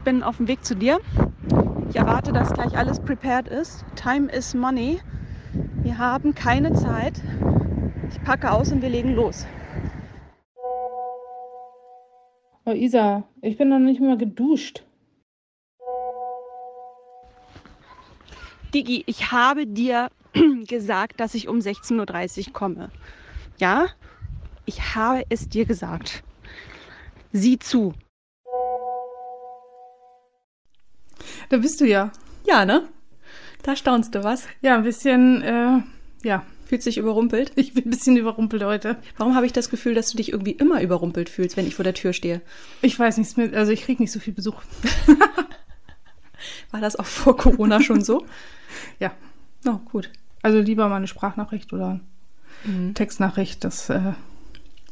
Ich bin auf dem Weg zu dir. Ich erwarte, dass gleich alles prepared ist. Time is money. Wir haben keine Zeit. Ich packe aus und wir legen los. Oh Isa, ich bin noch nicht mal geduscht. Digi, ich habe dir gesagt, dass ich um 16.30 Uhr komme. Ja? Ich habe es dir gesagt. Sieh zu. Da bist du ja. Ja, ne? Da staunst du was. Ja, ein bisschen, äh, ja. Fühlst dich überrumpelt? Ich bin ein bisschen überrumpelt heute. Warum habe ich das Gefühl, dass du dich irgendwie immer überrumpelt fühlst, wenn ich vor der Tür stehe? Ich weiß nichts mit, also ich krieg nicht so viel Besuch. War das auch vor Corona schon so? Ja. Oh, gut. Also lieber mal eine Sprachnachricht oder mhm. Textnachricht, das, äh,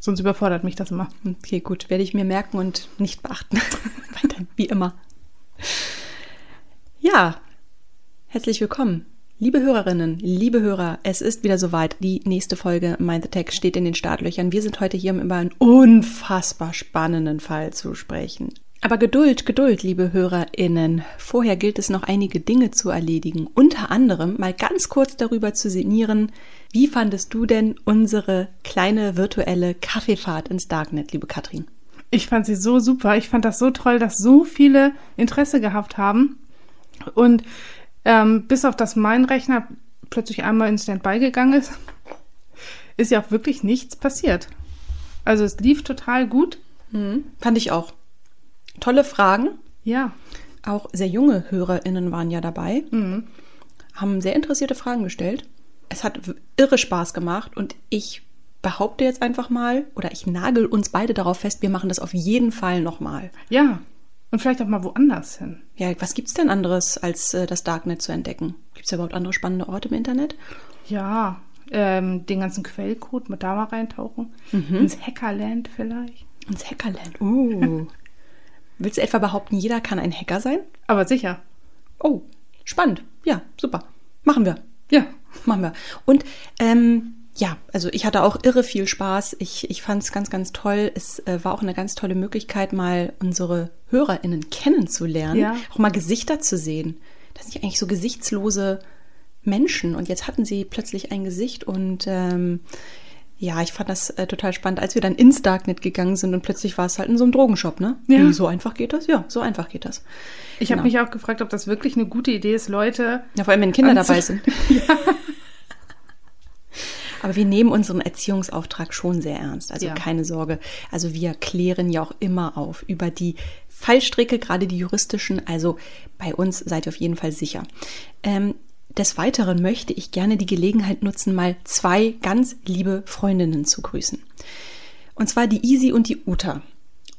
sonst überfordert mich das immer. Okay, gut. Werde ich mir merken und nicht beachten. Weiter, wie immer. Ja, herzlich willkommen. Liebe Hörerinnen, liebe Hörer, es ist wieder soweit. Die nächste Folge Mind the Tech steht in den Startlöchern. Wir sind heute hier, um über einen unfassbar spannenden Fall zu sprechen. Aber Geduld, Geduld, liebe HörerInnen. Vorher gilt es noch einige Dinge zu erledigen. Unter anderem mal ganz kurz darüber zu sinnieren, wie fandest du denn unsere kleine virtuelle Kaffeefahrt ins Darknet, liebe Katrin? Ich fand sie so super. Ich fand das so toll, dass so viele Interesse gehabt haben. Und ähm, bis auf das mein Rechner plötzlich einmal in Standby gegangen ist, ist ja auch wirklich nichts passiert. Also es lief total gut. Mhm. Fand ich auch. Tolle Fragen. Ja. Auch sehr junge HörerInnen waren ja dabei, mhm. haben sehr interessierte Fragen gestellt. Es hat irre Spaß gemacht und ich behaupte jetzt einfach mal, oder ich nagel uns beide darauf fest, wir machen das auf jeden Fall nochmal. Ja, und vielleicht auch mal woanders hin. Ja, was gibt's denn anderes, als äh, das Darknet zu entdecken? Gibt's ja überhaupt andere spannende Orte im Internet? Ja, ähm, den ganzen Quellcode mit da mal reintauchen. Mhm. Ins Hackerland vielleicht. Ins Hackerland. Uh. Willst du etwa behaupten, jeder kann ein Hacker sein? Aber sicher. Oh, spannend. Ja, super. Machen wir. Ja. Machen wir. Und ähm, ja, also ich hatte auch irre viel Spaß. Ich, ich fand es ganz, ganz toll. Es äh, war auch eine ganz tolle Möglichkeit, mal unsere HörerInnen kennenzulernen, ja. auch mal Gesichter zu sehen. Das sind ja eigentlich so gesichtslose Menschen und jetzt hatten sie plötzlich ein Gesicht und ähm, ja, ich fand das äh, total spannend, als wir dann ins Darknet gegangen sind und plötzlich war es halt in so einem Drogenshop, ne? Ja. Wie, so einfach geht das? Ja, so einfach geht das. Ich genau. habe mich auch gefragt, ob das wirklich eine gute Idee ist, Leute. Ja, vor allem wenn Kinder dabei sind. ja. Aber wir nehmen unseren Erziehungsauftrag schon sehr ernst. Also ja. keine Sorge. Also wir klären ja auch immer auf über die Fallstricke, gerade die juristischen. Also bei uns seid ihr auf jeden Fall sicher. Ähm, des Weiteren möchte ich gerne die Gelegenheit nutzen, mal zwei ganz liebe Freundinnen zu grüßen. Und zwar die Easy und die Uta.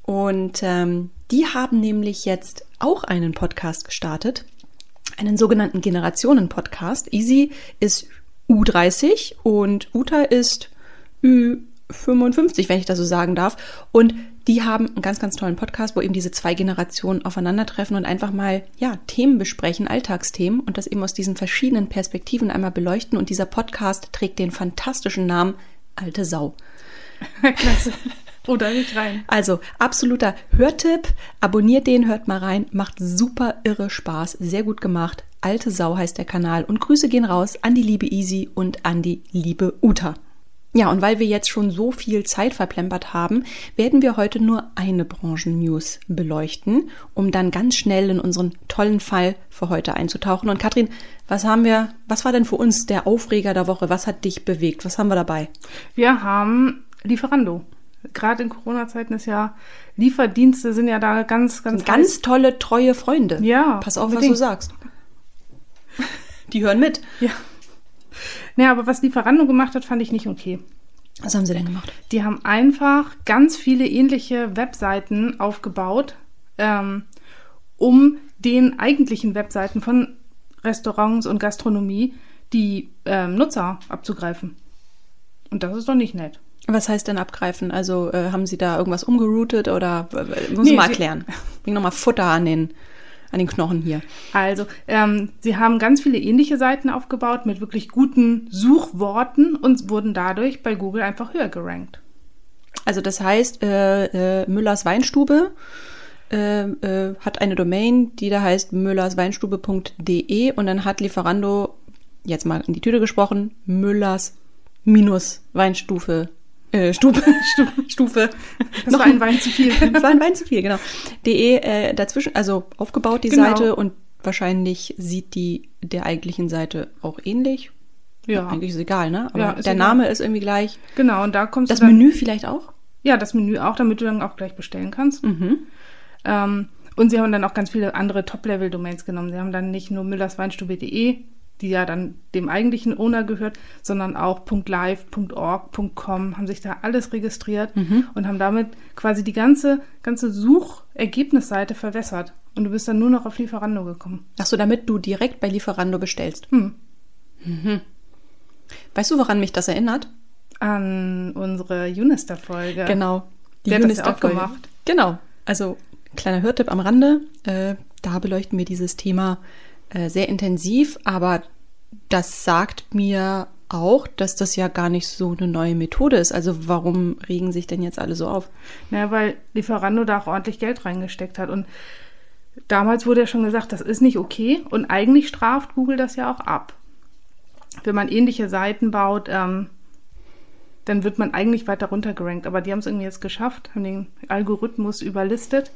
Und ähm, die haben nämlich jetzt auch einen Podcast gestartet, einen sogenannten Generationen-Podcast. Easy ist U30 und Uta ist Ü55, wenn ich das so sagen darf. Und die haben einen ganz, ganz tollen Podcast, wo eben diese zwei Generationen aufeinandertreffen und einfach mal, ja, Themen besprechen, Alltagsthemen und das eben aus diesen verschiedenen Perspektiven einmal beleuchten. Und dieser Podcast trägt den fantastischen Namen Alte Sau. Klasse. Oder nicht rein. Also, absoluter Hörtipp. Abonniert den, hört mal rein. Macht super irre Spaß. Sehr gut gemacht. Alte Sau heißt der Kanal. Und Grüße gehen raus an die liebe Easy und an die liebe Uta. Ja, und weil wir jetzt schon so viel Zeit verplempert haben, werden wir heute nur eine Branchen-News beleuchten, um dann ganz schnell in unseren tollen Fall für heute einzutauchen. Und Katrin, was haben wir, was war denn für uns der Aufreger der Woche? Was hat dich bewegt? Was haben wir dabei? Wir haben Lieferando. Gerade in Corona-Zeiten ist ja, Lieferdienste sind ja da ganz, ganz. Ganz tolle, treue Freunde. Ja. Pass auf, unbedingt. was du sagst. Die hören mit. Ja. Naja, aber was Lieferando gemacht hat, fand ich nicht okay. Was haben sie denn gemacht? Die haben einfach ganz viele ähnliche Webseiten aufgebaut, ähm, um den eigentlichen Webseiten von Restaurants und Gastronomie die ähm, Nutzer abzugreifen. Und das ist doch nicht nett. Was heißt denn abgreifen? Also äh, haben Sie da irgendwas umgeroutet oder äh, muss nee, mal erklären? Bring nochmal Futter an den an den Knochen hier. Also, ähm, sie haben ganz viele ähnliche Seiten aufgebaut mit wirklich guten Suchworten und wurden dadurch bei Google einfach höher gerankt. Also das heißt, äh, äh, Müllers Weinstube äh, äh, hat eine Domain, die da heißt müllersweinstube.de und dann hat Lieferando, jetzt mal in die Tüte gesprochen, Müllers minus Weinstufe äh, Stufe, Stufe. Das Noch war ein Wein zu viel. das war ein Wein zu viel, genau. De äh, dazwischen, also aufgebaut die genau. Seite und wahrscheinlich sieht die der eigentlichen Seite auch ähnlich. Ja. Eigentlich ist es egal, ne? Aber ja, der egal. Name ist irgendwie gleich. Genau, und da du. Das Menü vielleicht auch? Ja, das Menü auch, damit du dann auch gleich bestellen kannst. Mhm. Ähm, und sie haben dann auch ganz viele andere Top-Level-Domains genommen. Sie haben dann nicht nur müllersweinstube.de die ja dann dem eigentlichen Owner gehört, sondern auch .live, .org, .com, haben sich da alles registriert mhm. und haben damit quasi die ganze, ganze Suchergebnisseite verwässert. Und du bist dann nur noch auf Lieferando gekommen. Ach so, damit du direkt bei Lieferando bestellst. Hm. Mhm. Weißt du, woran mich das erinnert? An unsere Unister-Folge. Genau. Die Der Unister hat das ja auch gemacht. Genau. Also, kleiner Hörtipp am Rande. Äh, da beleuchten wir dieses Thema äh, sehr intensiv, aber das sagt mir auch, dass das ja gar nicht so eine neue Methode ist. Also warum regen sich denn jetzt alle so auf? Naja, weil Lieferando da auch ordentlich Geld reingesteckt hat. Und damals wurde ja schon gesagt, das ist nicht okay. Und eigentlich straft Google das ja auch ab. Wenn man ähnliche Seiten baut, ähm, dann wird man eigentlich weiter runtergerankt. Aber die haben es irgendwie jetzt geschafft, haben den Algorithmus überlistet.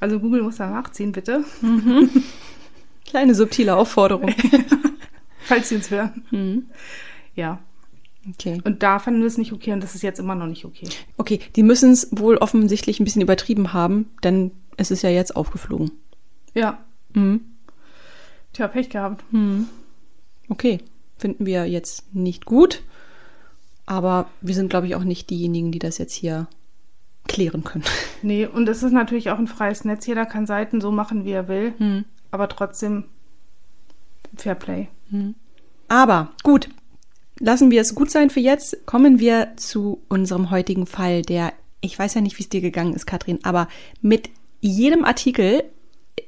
Also Google muss da nachziehen, bitte. Mhm. Kleine subtile Aufforderung. Falls Sie uns hören. Mhm. Ja. Okay. Und da fanden wir es nicht okay und das ist jetzt immer noch nicht okay. Okay, die müssen es wohl offensichtlich ein bisschen übertrieben haben, denn es ist ja jetzt aufgeflogen. Ja. Mhm. Tja, Pech gehabt. Mhm. Okay, finden wir jetzt nicht gut, aber wir sind, glaube ich, auch nicht diejenigen, die das jetzt hier klären können. Nee, und es ist natürlich auch ein freies Netz. Jeder kann Seiten so machen, wie er will. Mhm aber trotzdem Fair Play. Mhm. Aber gut, lassen wir es gut sein für jetzt. Kommen wir zu unserem heutigen Fall, der, ich weiß ja nicht, wie es dir gegangen ist, Katrin, aber mit jedem Artikel,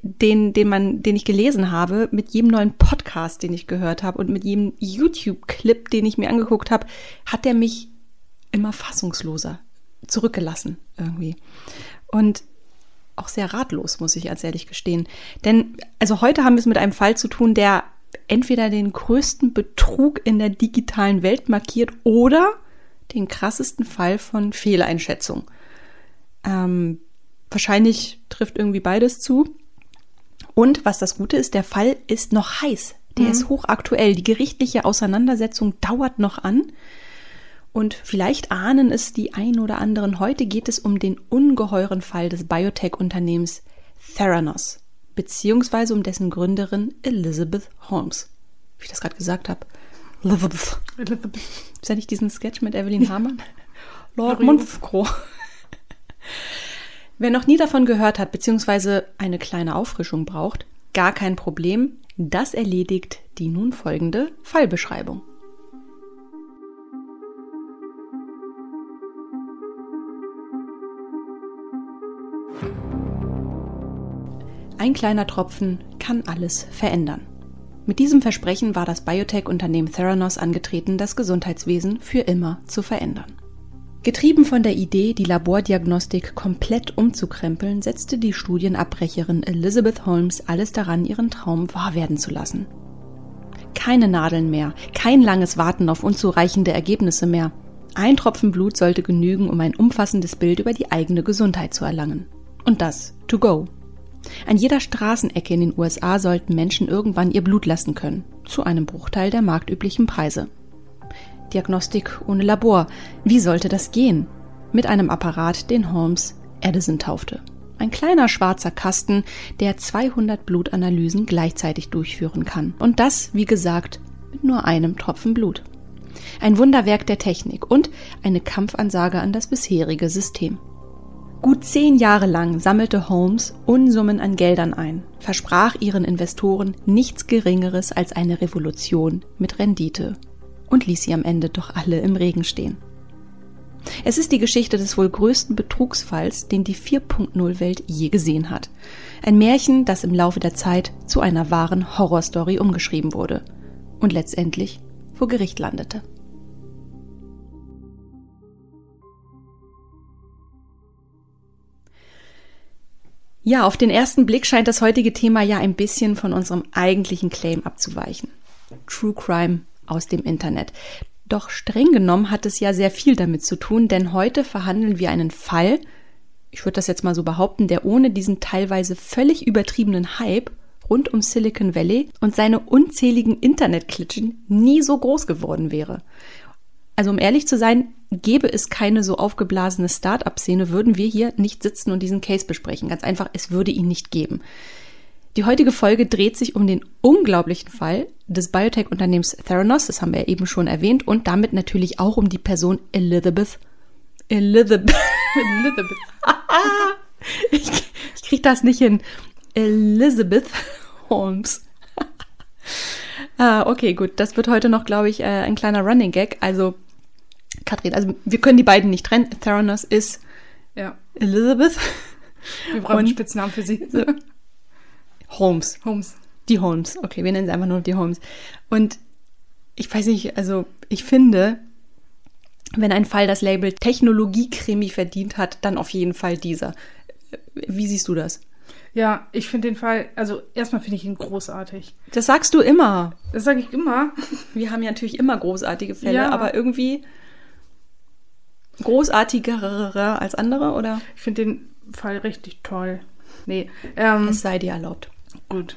den, den man, den ich gelesen habe, mit jedem neuen Podcast, den ich gehört habe und mit jedem YouTube-Clip, den ich mir angeguckt habe, hat der mich immer fassungsloser zurückgelassen irgendwie. Und auch sehr ratlos, muss ich als ehrlich gestehen. Denn also heute haben wir es mit einem Fall zu tun, der entweder den größten Betrug in der digitalen Welt markiert oder den krassesten Fall von Fehleinschätzung. Ähm, wahrscheinlich trifft irgendwie beides zu. Und was das Gute ist, der Fall ist noch heiß. Der mhm. ist hochaktuell. Die gerichtliche Auseinandersetzung dauert noch an. Und vielleicht ahnen es die ein oder anderen. Heute geht es um den ungeheuren Fall des Biotech-Unternehmens Theranos, beziehungsweise um dessen Gründerin Elizabeth Holmes. Wie ich das gerade gesagt habe. Elizabeth. Elizabeth. Ist ja nicht diesen Sketch mit Evelyn Hamann? Lord Monfcro. Wer noch nie davon gehört hat, beziehungsweise eine kleine Auffrischung braucht, gar kein Problem. Das erledigt die nun folgende Fallbeschreibung. Ein kleiner Tropfen kann alles verändern. Mit diesem Versprechen war das Biotech-Unternehmen Theranos angetreten, das Gesundheitswesen für immer zu verändern. Getrieben von der Idee, die Labordiagnostik komplett umzukrempeln, setzte die Studienabbrecherin Elizabeth Holmes alles daran, ihren Traum wahr werden zu lassen. Keine Nadeln mehr, kein langes Warten auf unzureichende Ergebnisse mehr. Ein Tropfen Blut sollte genügen, um ein umfassendes Bild über die eigene Gesundheit zu erlangen. Und das to go. An jeder Straßenecke in den USA sollten Menschen irgendwann ihr Blut lassen können, zu einem Bruchteil der marktüblichen Preise. Diagnostik ohne Labor. Wie sollte das gehen? Mit einem Apparat, den Holmes Edison taufte. Ein kleiner schwarzer Kasten, der 200 Blutanalysen gleichzeitig durchführen kann. Und das, wie gesagt, mit nur einem Tropfen Blut. Ein Wunderwerk der Technik und eine Kampfansage an das bisherige System. Gut zehn Jahre lang sammelte Holmes Unsummen an Geldern ein, versprach ihren Investoren nichts Geringeres als eine Revolution mit Rendite und ließ sie am Ende doch alle im Regen stehen. Es ist die Geschichte des wohl größten Betrugsfalls, den die 4.0-Welt je gesehen hat. Ein Märchen, das im Laufe der Zeit zu einer wahren Horrorstory umgeschrieben wurde und letztendlich vor Gericht landete. Ja, auf den ersten Blick scheint das heutige Thema ja ein bisschen von unserem eigentlichen Claim abzuweichen. True Crime aus dem Internet. Doch streng genommen hat es ja sehr viel damit zu tun, denn heute verhandeln wir einen Fall, ich würde das jetzt mal so behaupten, der ohne diesen teilweise völlig übertriebenen Hype rund um Silicon Valley und seine unzähligen Internetklitschen nie so groß geworden wäre. Also um ehrlich zu sein, gäbe es keine so aufgeblasene Start-up-Szene, würden wir hier nicht sitzen und diesen Case besprechen. Ganz einfach, es würde ihn nicht geben. Die heutige Folge dreht sich um den unglaublichen Fall des Biotech-Unternehmens Theranos, das haben wir eben schon erwähnt, und damit natürlich auch um die Person Elizabeth. Elizabeth. Elizabeth. ich, ich kriege das nicht hin. Elizabeth Holmes. ah, okay, gut. Das wird heute noch, glaube ich, äh, ein kleiner Running Gag. Also, Katrin, also wir können die beiden nicht trennen. Theranos ist ja. Elizabeth. Wir brauchen einen Spitznamen für sie. So. Holmes. Holmes. Die Holmes. Okay, wir nennen sie einfach nur die Holmes. Und ich weiß nicht, also ich finde, wenn ein Fall das Label Technologie-Krimi verdient hat, dann auf jeden Fall dieser. Wie siehst du das? Ja, ich finde den Fall, also erstmal finde ich ihn großartig. Das sagst du immer. Das sage ich immer. Wir haben ja natürlich immer großartige Fälle, ja. aber irgendwie großartigere als andere, oder? Ich finde den Fall richtig toll. Nee. Ähm, es sei dir erlaubt. Gut,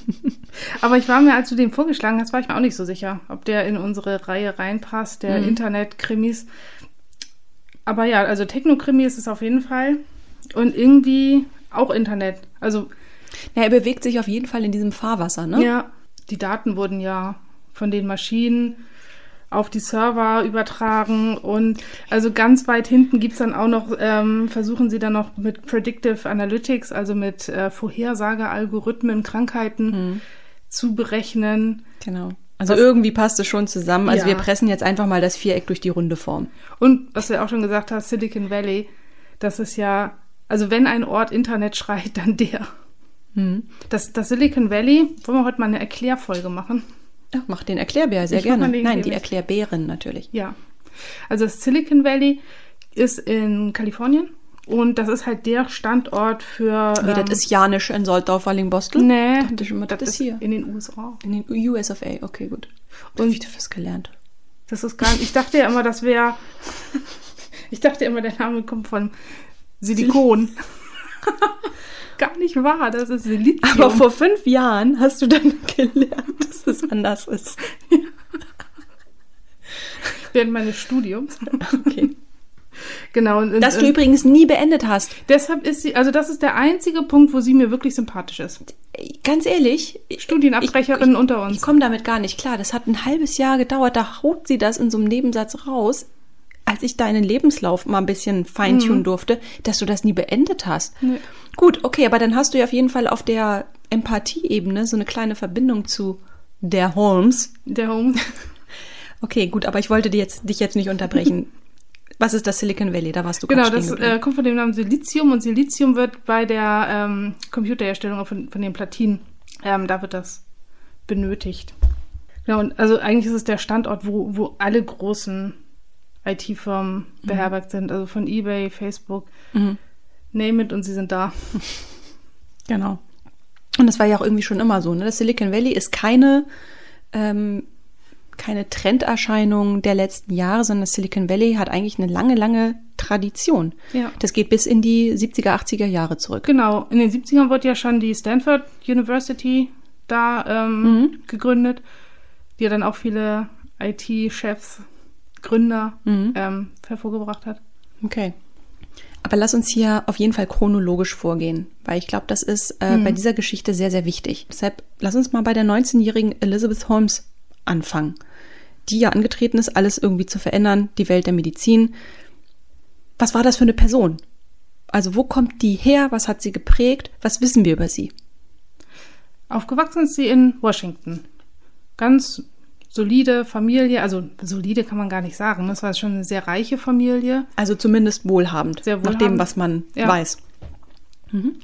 Aber ich war mir, als du den vorgeschlagen hast, war ich mir auch nicht so sicher, ob der in unsere Reihe reinpasst, der mhm. Internet-Krimis. Aber ja, also Techno-Krimi ist es auf jeden Fall. Und irgendwie auch Internet. Also. Ja, er bewegt sich auf jeden Fall in diesem Fahrwasser, ne? Ja. Die Daten wurden ja von den Maschinen auf die Server übertragen und also ganz weit hinten gibt's dann auch noch, ähm, versuchen sie dann noch mit Predictive Analytics, also mit äh, Vorhersagealgorithmen, Krankheiten mhm. zu berechnen. Genau. Also was, irgendwie passt es schon zusammen. Also ja. wir pressen jetzt einfach mal das Viereck durch die runde Form. Und was du auch schon gesagt hast, Silicon Valley, das ist ja, also wenn ein Ort Internet schreit, dann der. Mhm. Das, das Silicon Valley, wollen wir heute mal eine Erklärfolge machen? Ja, mach den Erklärbär sehr ich gerne. Nein, die Erklärbären natürlich. Ja. Also das Silicon Valley ist in Kalifornien und das ist halt der Standort für. Wie, ähm, das ist Janisch in Soldorf, Wallingbostel? Nee. Dachte ich immer, das, das ist hier. In den USA. In den US of A, okay, gut. Und wieder was gelernt. Das ist gar nicht. Ich dachte ja immer, das wäre. ich dachte immer, der Name kommt von Silikon. gar nicht wahr, das ist Silizium. Aber vor fünf Jahren hast du dann gelernt, dass es anders ist. Während meines Studiums. Okay. Genau. Und, das du übrigens nie beendet hast. Deshalb ist sie, also das ist der einzige Punkt, wo sie mir wirklich sympathisch ist. Ganz ehrlich. Studienabbrecherinnen ich, ich, unter uns. Ich komme damit gar nicht klar. Das hat ein halbes Jahr gedauert. Da haut sie das in so einem Nebensatz raus als ich deinen Lebenslauf mal ein bisschen feintunen mhm. durfte, dass du das nie beendet hast. Nee. Gut, okay, aber dann hast du ja auf jeden Fall auf der Empathieebene so eine kleine Verbindung zu der Holmes. Der Holmes. Okay, gut, aber ich wollte dich jetzt, dich jetzt nicht unterbrechen. Was ist das Silicon Valley? Da warst du Genau, das äh, kommt von dem Namen Silizium und Silizium wird bei der ähm, Computerherstellung von, von den Platinen, ähm, da wird das benötigt. Genau, und also eigentlich ist es der Standort, wo, wo alle großen IT-Firmen mhm. beherbergt sind, also von eBay, Facebook, mhm. name it und sie sind da. Genau. Und das war ja auch irgendwie schon immer so. Ne? Das Silicon Valley ist keine, ähm, keine Trenderscheinung der letzten Jahre, sondern das Silicon Valley hat eigentlich eine lange, lange Tradition. Ja. Das geht bis in die 70er, 80er Jahre zurück. Genau. In den 70ern wurde ja schon die Stanford University da ähm, mhm. gegründet, die ja dann auch viele IT-Chefs Gründer mhm. ähm, hervorgebracht hat. Okay. Aber lass uns hier auf jeden Fall chronologisch vorgehen, weil ich glaube, das ist äh, mhm. bei dieser Geschichte sehr, sehr wichtig. Deshalb lass uns mal bei der 19-jährigen Elizabeth Holmes anfangen, die ja angetreten ist, alles irgendwie zu verändern, die Welt der Medizin. Was war das für eine Person? Also wo kommt die her? Was hat sie geprägt? Was wissen wir über sie? Aufgewachsen ist sie in Washington. Ganz solide Familie, also solide kann man gar nicht sagen. Das war schon eine sehr reiche Familie. Also zumindest wohlhabend, sehr wohlhabend. nach dem, was man ja. weiß. Mhm.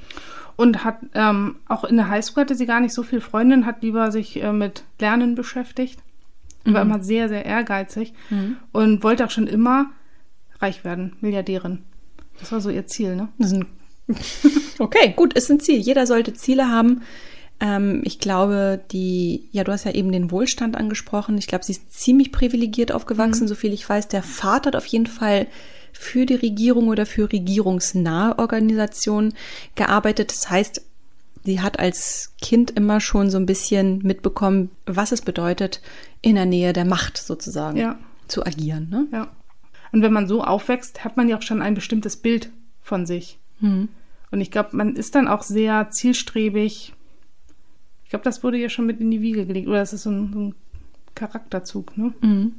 Und hat ähm, auch in der Highschool hatte sie gar nicht so viel Freundin, hat lieber sich äh, mit Lernen beschäftigt. Mhm. War immer sehr, sehr ehrgeizig mhm. und wollte auch schon immer reich werden, Milliardärin. Das war so ihr Ziel, ne? okay, gut, ist ein Ziel. Jeder sollte Ziele haben. Ähm, ich glaube, die, ja, du hast ja eben den Wohlstand angesprochen. Ich glaube, sie ist ziemlich privilegiert aufgewachsen, mhm. so viel ich weiß. Der Vater hat auf jeden Fall für die Regierung oder für regierungsnahe Organisationen gearbeitet. Das heißt, sie hat als Kind immer schon so ein bisschen mitbekommen, was es bedeutet, in der Nähe der Macht sozusagen ja. zu agieren. Ne? Ja. Und wenn man so aufwächst, hat man ja auch schon ein bestimmtes Bild von sich. Mhm. Und ich glaube, man ist dann auch sehr zielstrebig. Ich glaube, das wurde ja schon mit in die Wiege gelegt. Oder das ist so ein, so ein Charakterzug, ne? Mhm.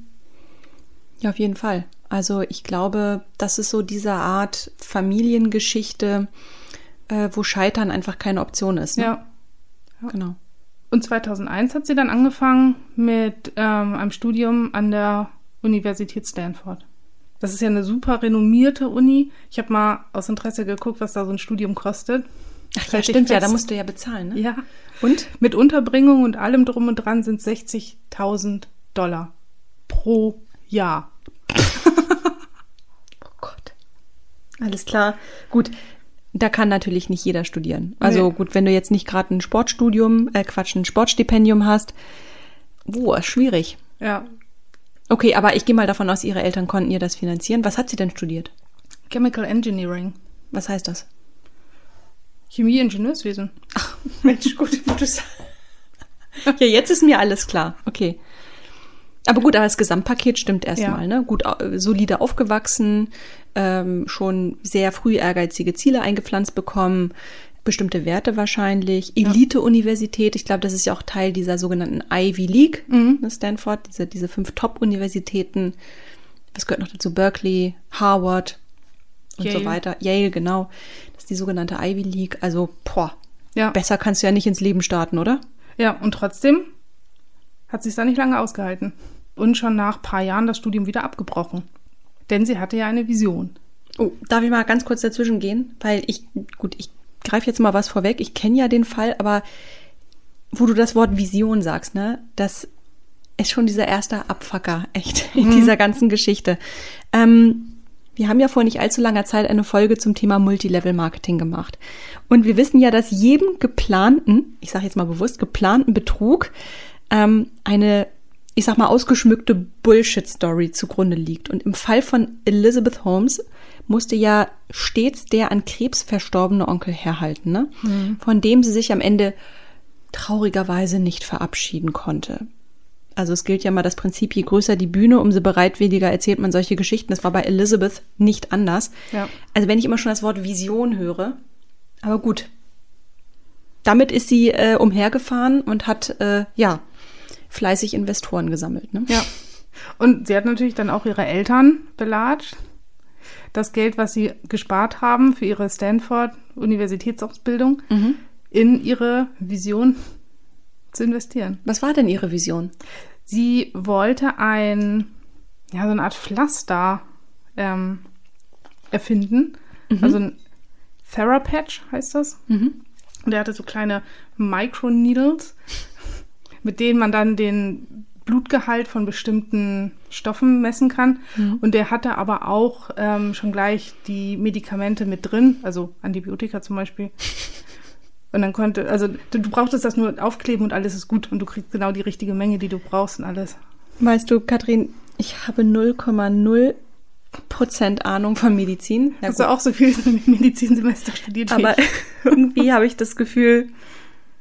Ja, auf jeden Fall. Also ich glaube, das ist so diese Art Familiengeschichte, äh, wo Scheitern einfach keine Option ist. Ne? Ja. ja. Genau. Und 2001 hat sie dann angefangen mit ähm, einem Studium an der Universität Stanford. Das ist ja eine super renommierte Uni. Ich habe mal aus Interesse geguckt, was da so ein Studium kostet. Ach ja, stimmt ja, da musst du ja bezahlen, ne? Ja. Und? Mit Unterbringung und allem drum und dran sind 60.000 Dollar pro Jahr. oh Gott. Alles klar. Gut, da kann natürlich nicht jeder studieren. Also nee. gut, wenn du jetzt nicht gerade ein Sportstudium, äh Quatsch, ein Sportstipendium hast, boah, schwierig. Ja, Okay, aber ich gehe mal davon aus, Ihre Eltern konnten ihr das finanzieren. Was hat sie denn studiert? Chemical Engineering. Was heißt das? Chemie, Ingenieurswesen. Ach, Mensch, gut, wo du Ja, jetzt ist mir alles klar. Okay. Aber gut, aber das Gesamtpaket stimmt erstmal, ja. ne? Gut, solide aufgewachsen, ähm, schon sehr früh ehrgeizige Ziele eingepflanzt bekommen, bestimmte Werte wahrscheinlich. Elite-Universität, ich glaube, das ist ja auch Teil dieser sogenannten Ivy League, mhm. ne, Stanford, diese, diese fünf Top-Universitäten. Was gehört noch dazu? Berkeley, Harvard und Yale. so weiter. Yale, genau. Die sogenannte Ivy League. Also, boah, ja. besser kannst du ja nicht ins Leben starten, oder? Ja, und trotzdem hat sie es da nicht lange ausgehalten. Und schon nach paar Jahren das Studium wieder abgebrochen. Denn sie hatte ja eine Vision. Oh, darf ich mal ganz kurz dazwischen gehen? Weil ich, gut, ich greife jetzt mal was vorweg. Ich kenne ja den Fall, aber wo du das Wort Vision sagst, ne, das ist schon dieser erste Abfacker, echt, in mhm. dieser ganzen Geschichte. Ähm, wir haben ja vor nicht allzu langer Zeit eine Folge zum Thema Multilevel-Marketing gemacht. Und wir wissen ja, dass jedem geplanten, ich sage jetzt mal bewusst, geplanten Betrug ähm, eine, ich sag mal, ausgeschmückte Bullshit-Story zugrunde liegt. Und im Fall von Elizabeth Holmes musste ja stets der an Krebs verstorbene Onkel herhalten, ne? Mhm. von dem sie sich am Ende traurigerweise nicht verabschieden konnte. Also es gilt ja mal das Prinzip, je größer die Bühne, umso bereitwilliger erzählt man solche Geschichten. Das war bei Elizabeth nicht anders. Ja. Also wenn ich immer schon das Wort Vision höre, aber gut. Damit ist sie äh, umhergefahren und hat, äh, ja, fleißig Investoren gesammelt. Ne? Ja. Und sie hat natürlich dann auch ihre Eltern belatscht das Geld, was sie gespart haben für ihre Stanford-Universitätsausbildung, mhm. in ihre Vision zu investieren. Was war denn ihre Vision? Sie wollte ein, ja, so eine Art Pflaster ähm, erfinden. Mhm. Also ein Therapatch heißt das. Mhm. Und der hatte so kleine Microneedles, mit denen man dann den Blutgehalt von bestimmten Stoffen messen kann. Mhm. Und der hatte aber auch ähm, schon gleich die Medikamente mit drin, also Antibiotika zum Beispiel. Und dann konnte, also du, du brauchtest das nur aufkleben und alles ist gut und du kriegst genau die richtige Menge, die du brauchst und alles. Weißt du, Katrin, ich habe 0,0 Prozent Ahnung von Medizin. Ja, Hast du auch so viel Medizinsemester studiert? Aber irgendwie habe ich das Gefühl,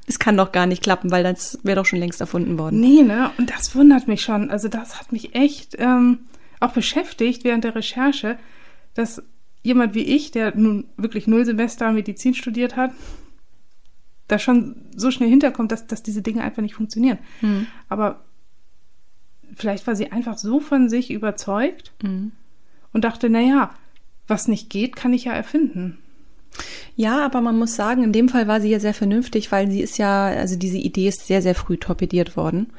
es kann doch gar nicht klappen, weil das wäre doch schon längst erfunden worden. Nee, ne? Und das wundert mich schon. Also das hat mich echt ähm, auch beschäftigt während der Recherche, dass jemand wie ich, der nun wirklich null Semester Medizin studiert hat, da schon so schnell hinterkommt, dass, dass diese Dinge einfach nicht funktionieren. Mhm. Aber vielleicht war sie einfach so von sich überzeugt mhm. und dachte, naja, was nicht geht, kann ich ja erfinden. Ja, aber man muss sagen, in dem Fall war sie ja sehr vernünftig, weil sie ist ja, also diese Idee ist sehr, sehr früh torpediert worden.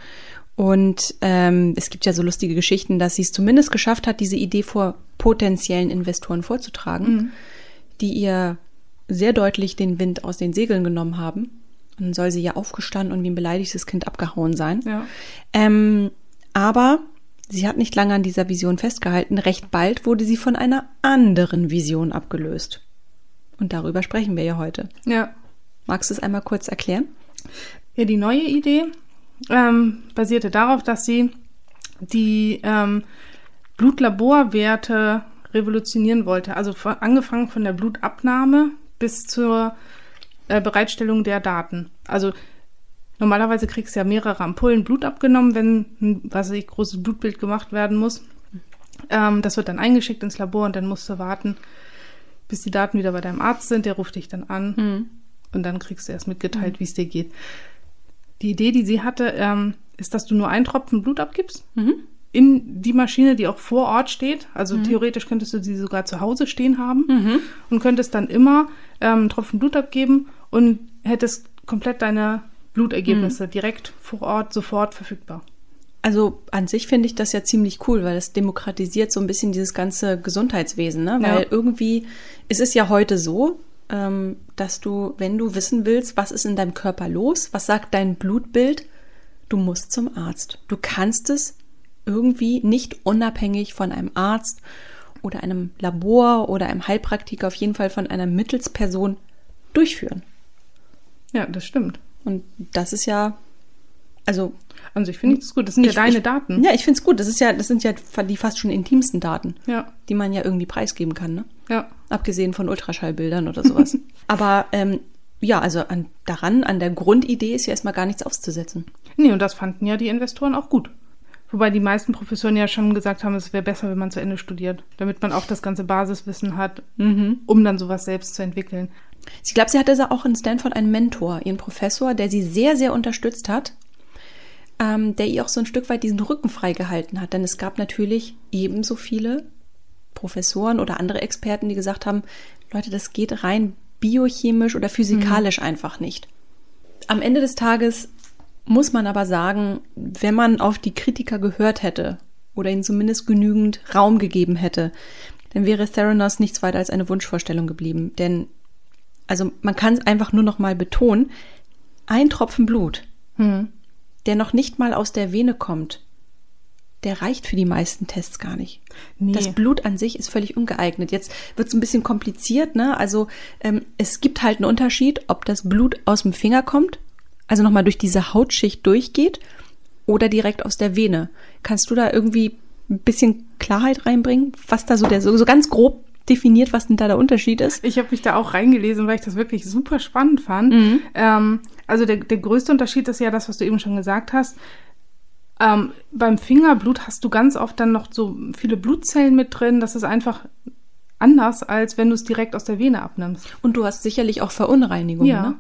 Und ähm, es gibt ja so lustige Geschichten, dass sie es zumindest geschafft hat, diese Idee vor potenziellen Investoren vorzutragen, mhm. die ihr sehr deutlich den Wind aus den Segeln genommen haben. Und dann soll sie ja aufgestanden und wie ein beleidigtes Kind abgehauen sein. Ja. Ähm, aber sie hat nicht lange an dieser Vision festgehalten. Recht bald wurde sie von einer anderen Vision abgelöst. Und darüber sprechen wir ja heute. Ja. Magst du es einmal kurz erklären? Ja, die neue Idee ähm, basierte darauf, dass sie die ähm, Blutlaborwerte revolutionieren wollte. Also angefangen von der Blutabnahme bis zur äh, Bereitstellung der Daten. Also normalerweise kriegst du ja mehrere Ampullen Blut abgenommen, wenn ein was weiß ich, großes Blutbild gemacht werden muss. Ähm, das wird dann eingeschickt ins Labor und dann musst du warten, bis die Daten wieder bei deinem Arzt sind. Der ruft dich dann an mhm. und dann kriegst du erst mitgeteilt, mhm. wie es dir geht. Die Idee, die sie hatte, ähm, ist, dass du nur einen Tropfen Blut abgibst. Mhm in die Maschine, die auch vor Ort steht. Also mhm. theoretisch könntest du sie sogar zu Hause stehen haben mhm. und könntest dann immer ähm, einen Tropfen Blut abgeben und hättest komplett deine Blutergebnisse mhm. direkt vor Ort sofort verfügbar. Also an sich finde ich das ja ziemlich cool, weil es demokratisiert so ein bisschen dieses ganze Gesundheitswesen, ne? Weil ja. irgendwie ist es ja heute so, ähm, dass du, wenn du wissen willst, was ist in deinem Körper los, was sagt dein Blutbild, du musst zum Arzt. Du kannst es irgendwie nicht unabhängig von einem Arzt oder einem Labor oder einem Heilpraktiker, auf jeden Fall von einer Mittelsperson durchführen. Ja, das stimmt. Und das ist ja, also. Also ich finde es gut, das sind ich, ja deine ich, Daten. Ja, ich finde es gut. Das ist ja, das sind ja die fast schon intimsten Daten, ja. die man ja irgendwie preisgeben kann, ne? Ja. Abgesehen von Ultraschallbildern oder sowas. Aber ähm, ja, also an, daran, an der Grundidee ist ja erstmal gar nichts auszusetzen. Nee, und das fanden ja die Investoren auch gut. Wobei die meisten Professoren ja schon gesagt haben, es wäre besser, wenn man zu Ende studiert, damit man auch das ganze Basiswissen hat, mhm. um dann sowas selbst zu entwickeln. Ich glaube, sie hatte auch in Stanford einen Mentor, ihren Professor, der sie sehr, sehr unterstützt hat, ähm, der ihr auch so ein Stück weit diesen Rücken freigehalten hat. Denn es gab natürlich ebenso viele Professoren oder andere Experten, die gesagt haben, Leute, das geht rein biochemisch oder physikalisch mhm. einfach nicht. Am Ende des Tages muss man aber sagen, wenn man auf die Kritiker gehört hätte oder ihnen zumindest genügend Raum gegeben hätte, dann wäre Theranos nichts weiter als eine Wunschvorstellung geblieben. Denn, also man kann es einfach nur noch mal betonen, ein Tropfen Blut, hm. der noch nicht mal aus der Vene kommt, der reicht für die meisten Tests gar nicht. Nee. Das Blut an sich ist völlig ungeeignet. Jetzt wird es ein bisschen kompliziert, ne? Also ähm, es gibt halt einen Unterschied, ob das Blut aus dem Finger kommt also nochmal durch diese Hautschicht durchgeht oder direkt aus der Vene. Kannst du da irgendwie ein bisschen Klarheit reinbringen, was da so der so, so ganz grob definiert, was denn da der Unterschied ist? Ich habe mich da auch reingelesen, weil ich das wirklich super spannend fand. Mhm. Ähm, also der, der größte Unterschied ist ja das, was du eben schon gesagt hast. Ähm, beim Fingerblut hast du ganz oft dann noch so viele Blutzellen mit drin. Das ist einfach anders, als wenn du es direkt aus der Vene abnimmst. Und du hast sicherlich auch Verunreinigungen, ja. ne?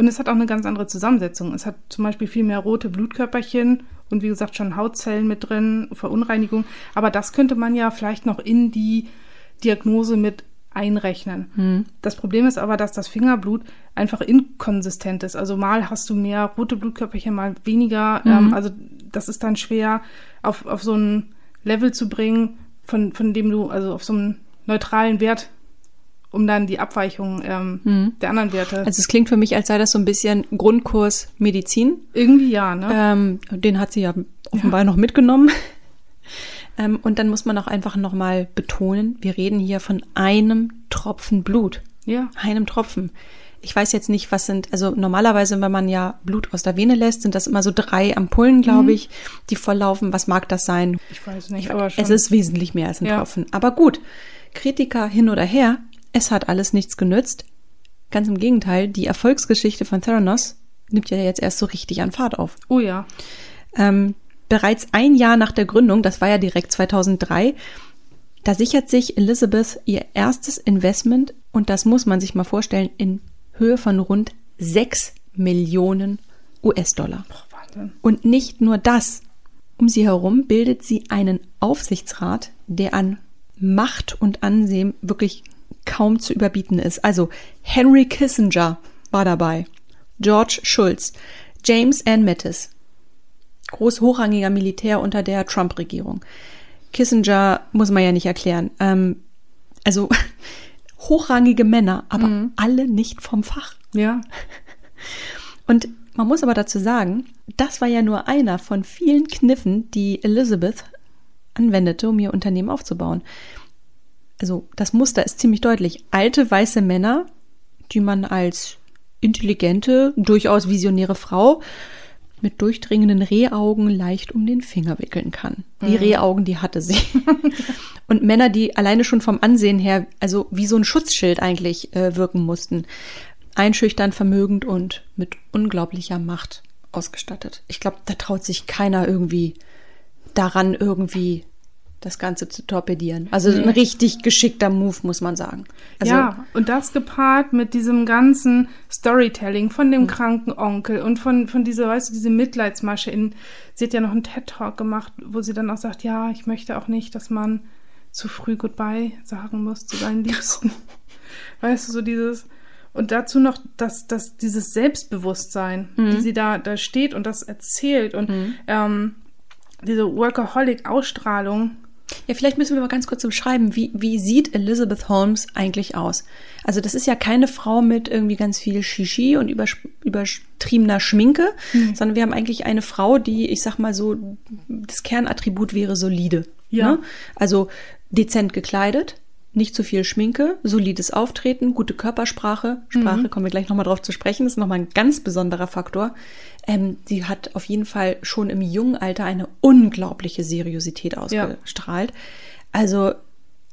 Und es hat auch eine ganz andere Zusammensetzung. Es hat zum Beispiel viel mehr rote Blutkörperchen und wie gesagt schon Hautzellen mit drin, Verunreinigung. Aber das könnte man ja vielleicht noch in die Diagnose mit einrechnen. Hm. Das Problem ist aber, dass das Fingerblut einfach inkonsistent ist. Also mal hast du mehr rote Blutkörperchen, mal weniger. Mhm. Ähm, also das ist dann schwer auf, auf so ein Level zu bringen, von, von dem du, also auf so einen neutralen Wert um dann die Abweichung ähm, hm. der anderen Werte. Also es klingt für mich, als sei das so ein bisschen Grundkurs Medizin. Irgendwie ja, ne? Ähm, den hat sie ja offenbar ja. noch mitgenommen. ähm, und dann muss man auch einfach nochmal betonen, wir reden hier von einem Tropfen Blut. Ja. Einem Tropfen. Ich weiß jetzt nicht, was sind, also normalerweise, wenn man ja Blut aus der Vene lässt, sind das immer so drei Ampullen, glaube mhm. ich, die volllaufen. Was mag das sein? Ich weiß nicht, aber schon. Es ist wesentlich mehr als ein ja. Tropfen. Aber gut, Kritiker hin oder her, es hat alles nichts genützt. Ganz im Gegenteil, die Erfolgsgeschichte von Theranos nimmt ja jetzt erst so richtig an Fahrt auf. Oh ja. Ähm, bereits ein Jahr nach der Gründung, das war ja direkt 2003, da sichert sich Elizabeth ihr erstes Investment und das muss man sich mal vorstellen in Höhe von rund 6 Millionen US-Dollar. Und nicht nur das. Um sie herum bildet sie einen Aufsichtsrat, der an Macht und Ansehen wirklich kaum zu überbieten ist. Also Henry Kissinger war dabei, George Schulz, James Ann Mattis, groß hochrangiger Militär unter der Trump-Regierung. Kissinger muss man ja nicht erklären. Ähm, also hochrangige Männer, aber mhm. alle nicht vom Fach. Ja. Und man muss aber dazu sagen, das war ja nur einer von vielen Kniffen, die Elizabeth anwendete, um ihr Unternehmen aufzubauen. Also das Muster ist ziemlich deutlich. Alte weiße Männer, die man als intelligente, durchaus visionäre Frau mit durchdringenden Rehaugen leicht um den Finger wickeln kann. Die mhm. Rehaugen, die hatte sie. Und Männer, die alleine schon vom Ansehen her, also wie so ein Schutzschild eigentlich äh, wirken mussten. Einschüchtern, vermögend und mit unglaublicher Macht ausgestattet. Ich glaube, da traut sich keiner irgendwie daran, irgendwie das Ganze zu torpedieren. Also ein richtig geschickter Move, muss man sagen. Also, ja, und das gepaart mit diesem ganzen Storytelling von dem mhm. kranken Onkel und von, von dieser, weißt du, diese Mitleidsmasche in, sie hat ja noch einen TED-Talk gemacht, wo sie dann auch sagt, ja, ich möchte auch nicht, dass man zu früh Goodbye sagen muss zu seinen Liebsten. weißt du, so dieses, und dazu noch das, das, dieses Selbstbewusstsein, mhm. wie sie da, da steht und das erzählt und mhm. ähm, diese Workaholic-Ausstrahlung, ja, vielleicht müssen wir mal ganz kurz beschreiben, wie, wie sieht Elizabeth Holmes eigentlich aus? Also das ist ja keine Frau mit irgendwie ganz viel Shishi und übertriebener Schminke, mhm. sondern wir haben eigentlich eine Frau, die, ich sag mal so, das Kernattribut wäre solide. Ja. Ne? Also dezent gekleidet, nicht zu viel Schminke, solides Auftreten, gute Körpersprache. Sprache, mhm. kommen wir gleich nochmal drauf zu sprechen, das ist nochmal ein ganz besonderer Faktor. Ähm, sie hat auf jeden Fall schon im jungen Alter eine unglaubliche Seriosität ausgestrahlt. Ja. Also,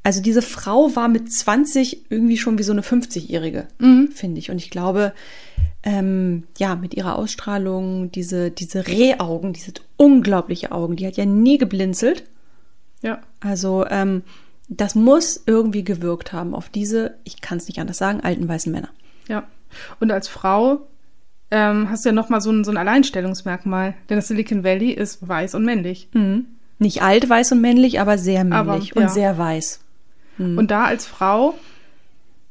also diese Frau war mit 20 irgendwie schon wie so eine 50-Jährige, mhm. finde ich. Und ich glaube, ähm, ja, mit ihrer Ausstrahlung, diese, diese Rehaugen, diese unglaubliche Augen, die hat ja nie geblinzelt. Ja. Also, ähm, das muss irgendwie gewirkt haben auf diese, ich kann es nicht anders sagen, alten weißen Männer. Ja. Und als Frau ähm, hast du ja nochmal so ein, so ein Alleinstellungsmerkmal. Denn das Silicon Valley ist weiß und männlich. Mhm. Nicht alt, weiß und männlich, aber sehr männlich aber, und ja. sehr weiß. Mhm. Und da als Frau,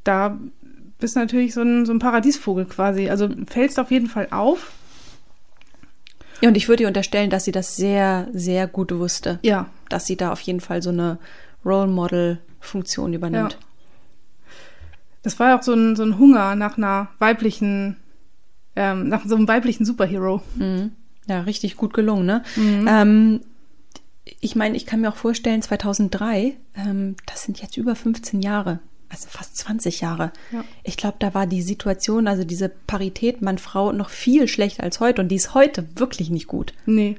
da bist du natürlich so ein, so ein Paradiesvogel quasi. Also fällst auf jeden Fall auf. Ja, und ich würde ihr unterstellen, dass sie das sehr, sehr gut wusste. Ja. Dass sie da auf jeden Fall so eine Role Model-Funktion übernimmt. Ja. Das war ja auch so ein, so ein Hunger nach einer weiblichen, ähm, nach so einem weiblichen Superhero. Mhm. Ja, richtig gut gelungen, ne? Mhm. Ähm, ich meine, ich kann mir auch vorstellen, 2003, ähm, das sind jetzt über 15 Jahre, also fast 20 Jahre. Ja. Ich glaube, da war die Situation, also diese Parität Mann-Frau noch viel schlechter als heute und die ist heute wirklich nicht gut. Nee.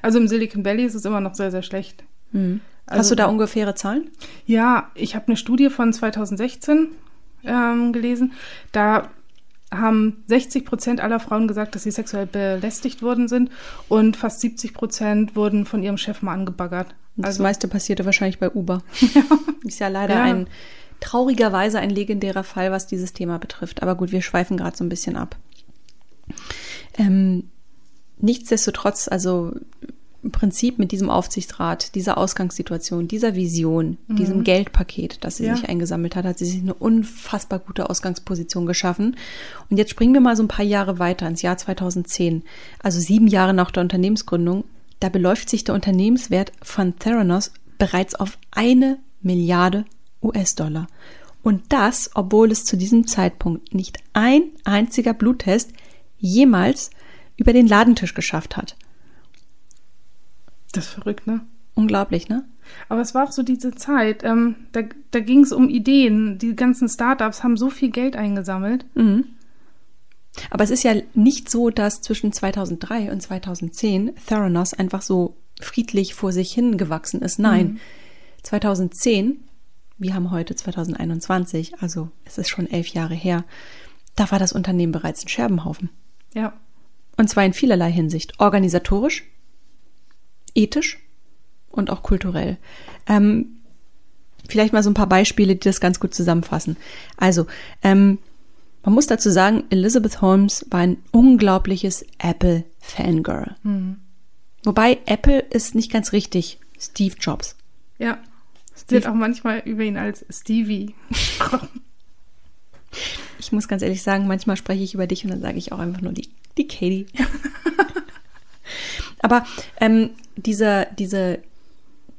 Also im Silicon Valley ist es immer noch sehr, sehr schlecht. Mhm. Also, Hast du da ungefähre Zahlen? Ja, ich habe eine Studie von 2016 ähm, gelesen. Da haben 60 Prozent aller Frauen gesagt, dass sie sexuell belästigt worden sind und fast 70 Prozent wurden von ihrem Chef mal angebaggert. Das also, meiste passierte wahrscheinlich bei Uber. ja. Ist ja leider ja. ein traurigerweise ein legendärer Fall, was dieses Thema betrifft. Aber gut, wir schweifen gerade so ein bisschen ab. Ähm, nichtsdestotrotz, also im Prinzip mit diesem Aufsichtsrat, dieser Ausgangssituation, dieser Vision, mhm. diesem Geldpaket, das sie ja. sich eingesammelt hat, hat sie sich eine unfassbar gute Ausgangsposition geschaffen. Und jetzt springen wir mal so ein paar Jahre weiter ins Jahr 2010, also sieben Jahre nach der Unternehmensgründung. Da beläuft sich der Unternehmenswert von Theranos bereits auf eine Milliarde US-Dollar. Und das, obwohl es zu diesem Zeitpunkt nicht ein einziger Bluttest jemals über den Ladentisch geschafft hat. Das ist verrückt, ne? Unglaublich, ne? Aber es war auch so diese Zeit, ähm, da, da ging es um Ideen. Die ganzen Startups haben so viel Geld eingesammelt. Mhm. Aber es ist ja nicht so, dass zwischen 2003 und 2010 Theranos einfach so friedlich vor sich hingewachsen ist. Nein, mhm. 2010, wir haben heute 2021, also es ist schon elf Jahre her, da war das Unternehmen bereits ein Scherbenhaufen. Ja. Und zwar in vielerlei Hinsicht. Organisatorisch, ethisch und auch kulturell. Ähm, vielleicht mal so ein paar Beispiele, die das ganz gut zusammenfassen. Also, ähm, man muss dazu sagen, Elizabeth Holmes war ein unglaubliches Apple-Fangirl. Mhm. Wobei Apple ist nicht ganz richtig. Steve Jobs. Ja. Es wird auch manchmal über ihn als Stevie gesprochen. Ich muss ganz ehrlich sagen, manchmal spreche ich über dich und dann sage ich auch einfach nur die, die Katie. Aber ähm, diese, diese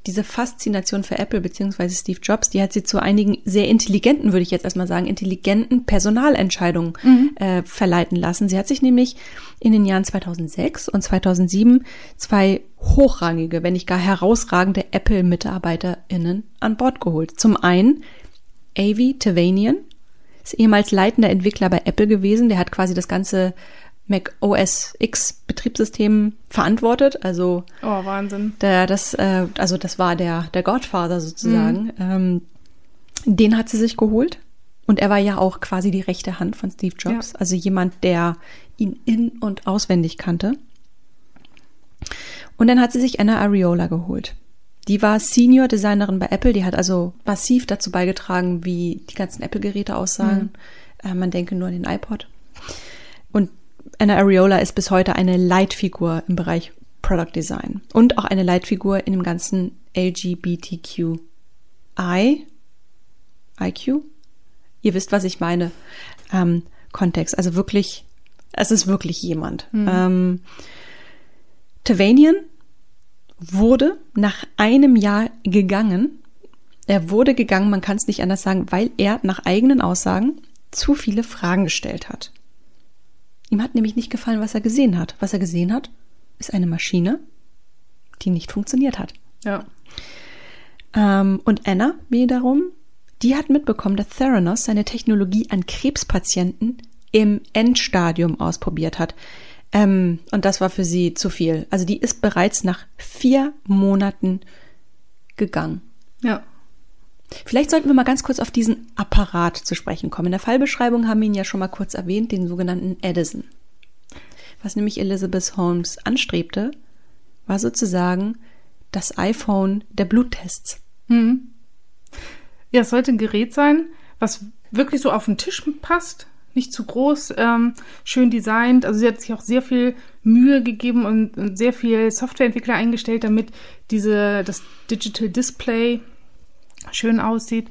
diese Faszination für Apple beziehungsweise Steve Jobs, die hat sie zu einigen sehr intelligenten, würde ich jetzt erstmal sagen, intelligenten Personalentscheidungen mhm. äh, verleiten lassen. Sie hat sich nämlich in den Jahren 2006 und 2007 zwei hochrangige, wenn nicht gar herausragende Apple-MitarbeiterInnen an Bord geholt. Zum einen Avi Tavanian, ist ehemals leitender Entwickler bei Apple gewesen. Der hat quasi das ganze Mac OS X Betriebssystem verantwortet. Also oh Wahnsinn. Der, das, äh, also das war der der Godfather sozusagen. Mhm. Ähm, den hat sie sich geholt und er war ja auch quasi die rechte Hand von Steve Jobs. Ja. Also jemand, der ihn in und auswendig kannte. Und dann hat sie sich Anna Ariola geholt. Die war Senior Designerin bei Apple. Die hat also massiv dazu beigetragen, wie die ganzen Apple-Geräte aussahen. Mhm. Äh, man denke nur an den iPod. Und Anna Ariola ist bis heute eine Leitfigur im Bereich Product Design und auch eine Leitfigur in dem ganzen LGBTQI, IQ, ihr wisst, was ich meine, ähm, Kontext. Also wirklich, es ist wirklich jemand. Mhm. Ähm, Tavanian wurde nach einem Jahr gegangen. Er wurde gegangen, man kann es nicht anders sagen, weil er nach eigenen Aussagen zu viele Fragen gestellt hat. Ihm hat nämlich nicht gefallen, was er gesehen hat. Was er gesehen hat, ist eine Maschine, die nicht funktioniert hat. Ja. Ähm, und Anna wiederum, die hat mitbekommen, dass Theranos seine Technologie an Krebspatienten im Endstadium ausprobiert hat. Ähm, und das war für sie zu viel. Also die ist bereits nach vier Monaten gegangen. Ja. Vielleicht sollten wir mal ganz kurz auf diesen Apparat zu sprechen kommen. In der Fallbeschreibung haben wir ihn ja schon mal kurz erwähnt, den sogenannten Edison. Was nämlich Elizabeth Holmes anstrebte, war sozusagen das iPhone der Bluttests. Hm. Ja, es sollte ein Gerät sein, was wirklich so auf den Tisch passt, nicht zu groß, ähm, schön designt. Also sie hat sich auch sehr viel Mühe gegeben und, und sehr viel Softwareentwickler eingestellt, damit diese das Digital Display schön aussieht.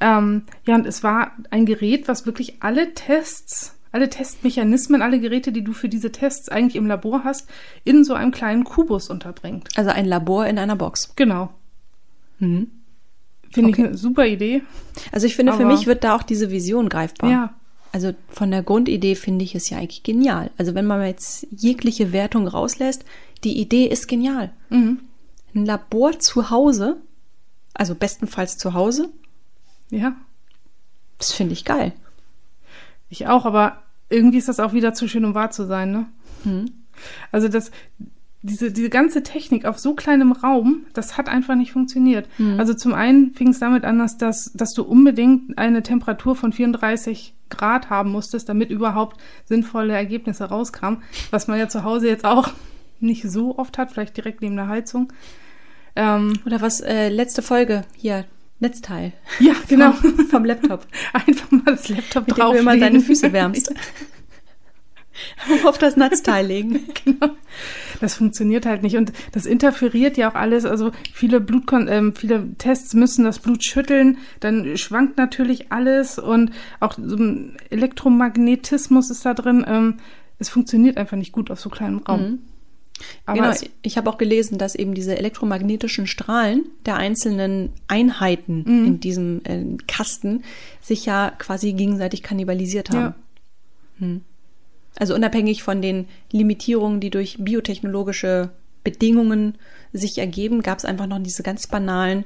Ähm, ja, und es war ein Gerät, was wirklich alle Tests, alle Testmechanismen, alle Geräte, die du für diese Tests eigentlich im Labor hast, in so einem kleinen Kubus unterbringt. Also ein Labor in einer Box. Genau. Mhm. Finde okay. ich eine super Idee. Also ich finde, für mich wird da auch diese Vision greifbar. Ja. Also von der Grundidee finde ich es ja eigentlich genial. Also wenn man jetzt jegliche Wertung rauslässt, die Idee ist genial. Mhm. Ein Labor zu Hause, also bestenfalls zu Hause. Ja. Das finde ich geil. Ich auch, aber irgendwie ist das auch wieder zu schön, um wahr zu sein, ne? Hm. Also das, diese, diese ganze Technik auf so kleinem Raum, das hat einfach nicht funktioniert. Hm. Also zum einen fing es damit an, dass, das, dass du unbedingt eine Temperatur von 34 Grad haben musstest, damit überhaupt sinnvolle Ergebnisse rauskamen, was man ja zu Hause jetzt auch nicht so oft hat, vielleicht direkt neben der Heizung. Ähm, Oder was, äh, letzte Folge hier, Netzteil. Ja, genau. Vom, vom Laptop. Einfach mal das Laptop Mit drauf. Dem du immer deine Füße wärmst. auf das Netzteil legen. genau. Das funktioniert halt nicht und das interferiert ja auch alles. Also viele Blutkon ähm, viele Tests müssen das Blut schütteln, dann schwankt natürlich alles und auch so ein Elektromagnetismus ist da drin. Ähm, es funktioniert einfach nicht gut auf so kleinem Raum. Mhm. Aber genau, ich habe auch gelesen, dass eben diese elektromagnetischen Strahlen der einzelnen Einheiten mhm. in diesem äh, Kasten sich ja quasi gegenseitig kannibalisiert haben. Ja. Hm. Also unabhängig von den Limitierungen, die durch biotechnologische Bedingungen sich ergeben, gab es einfach noch diese ganz banalen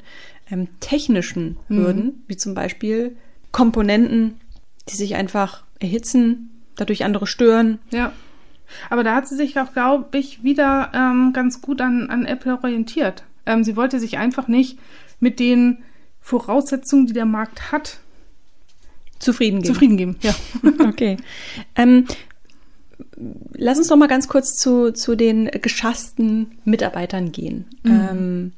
ähm, technischen mhm. Hürden, mhm. wie zum Beispiel Komponenten, die sich einfach erhitzen, dadurch andere stören. Ja. Aber da hat sie sich auch, glaube ich, wieder ähm, ganz gut an, an Apple orientiert. Ähm, sie wollte sich einfach nicht mit den Voraussetzungen, die der Markt hat, zufrieden geben. Zufrieden geben, ja. okay. Ähm, lass uns noch mal ganz kurz zu, zu den geschassten Mitarbeitern gehen. Mhm. Ähm,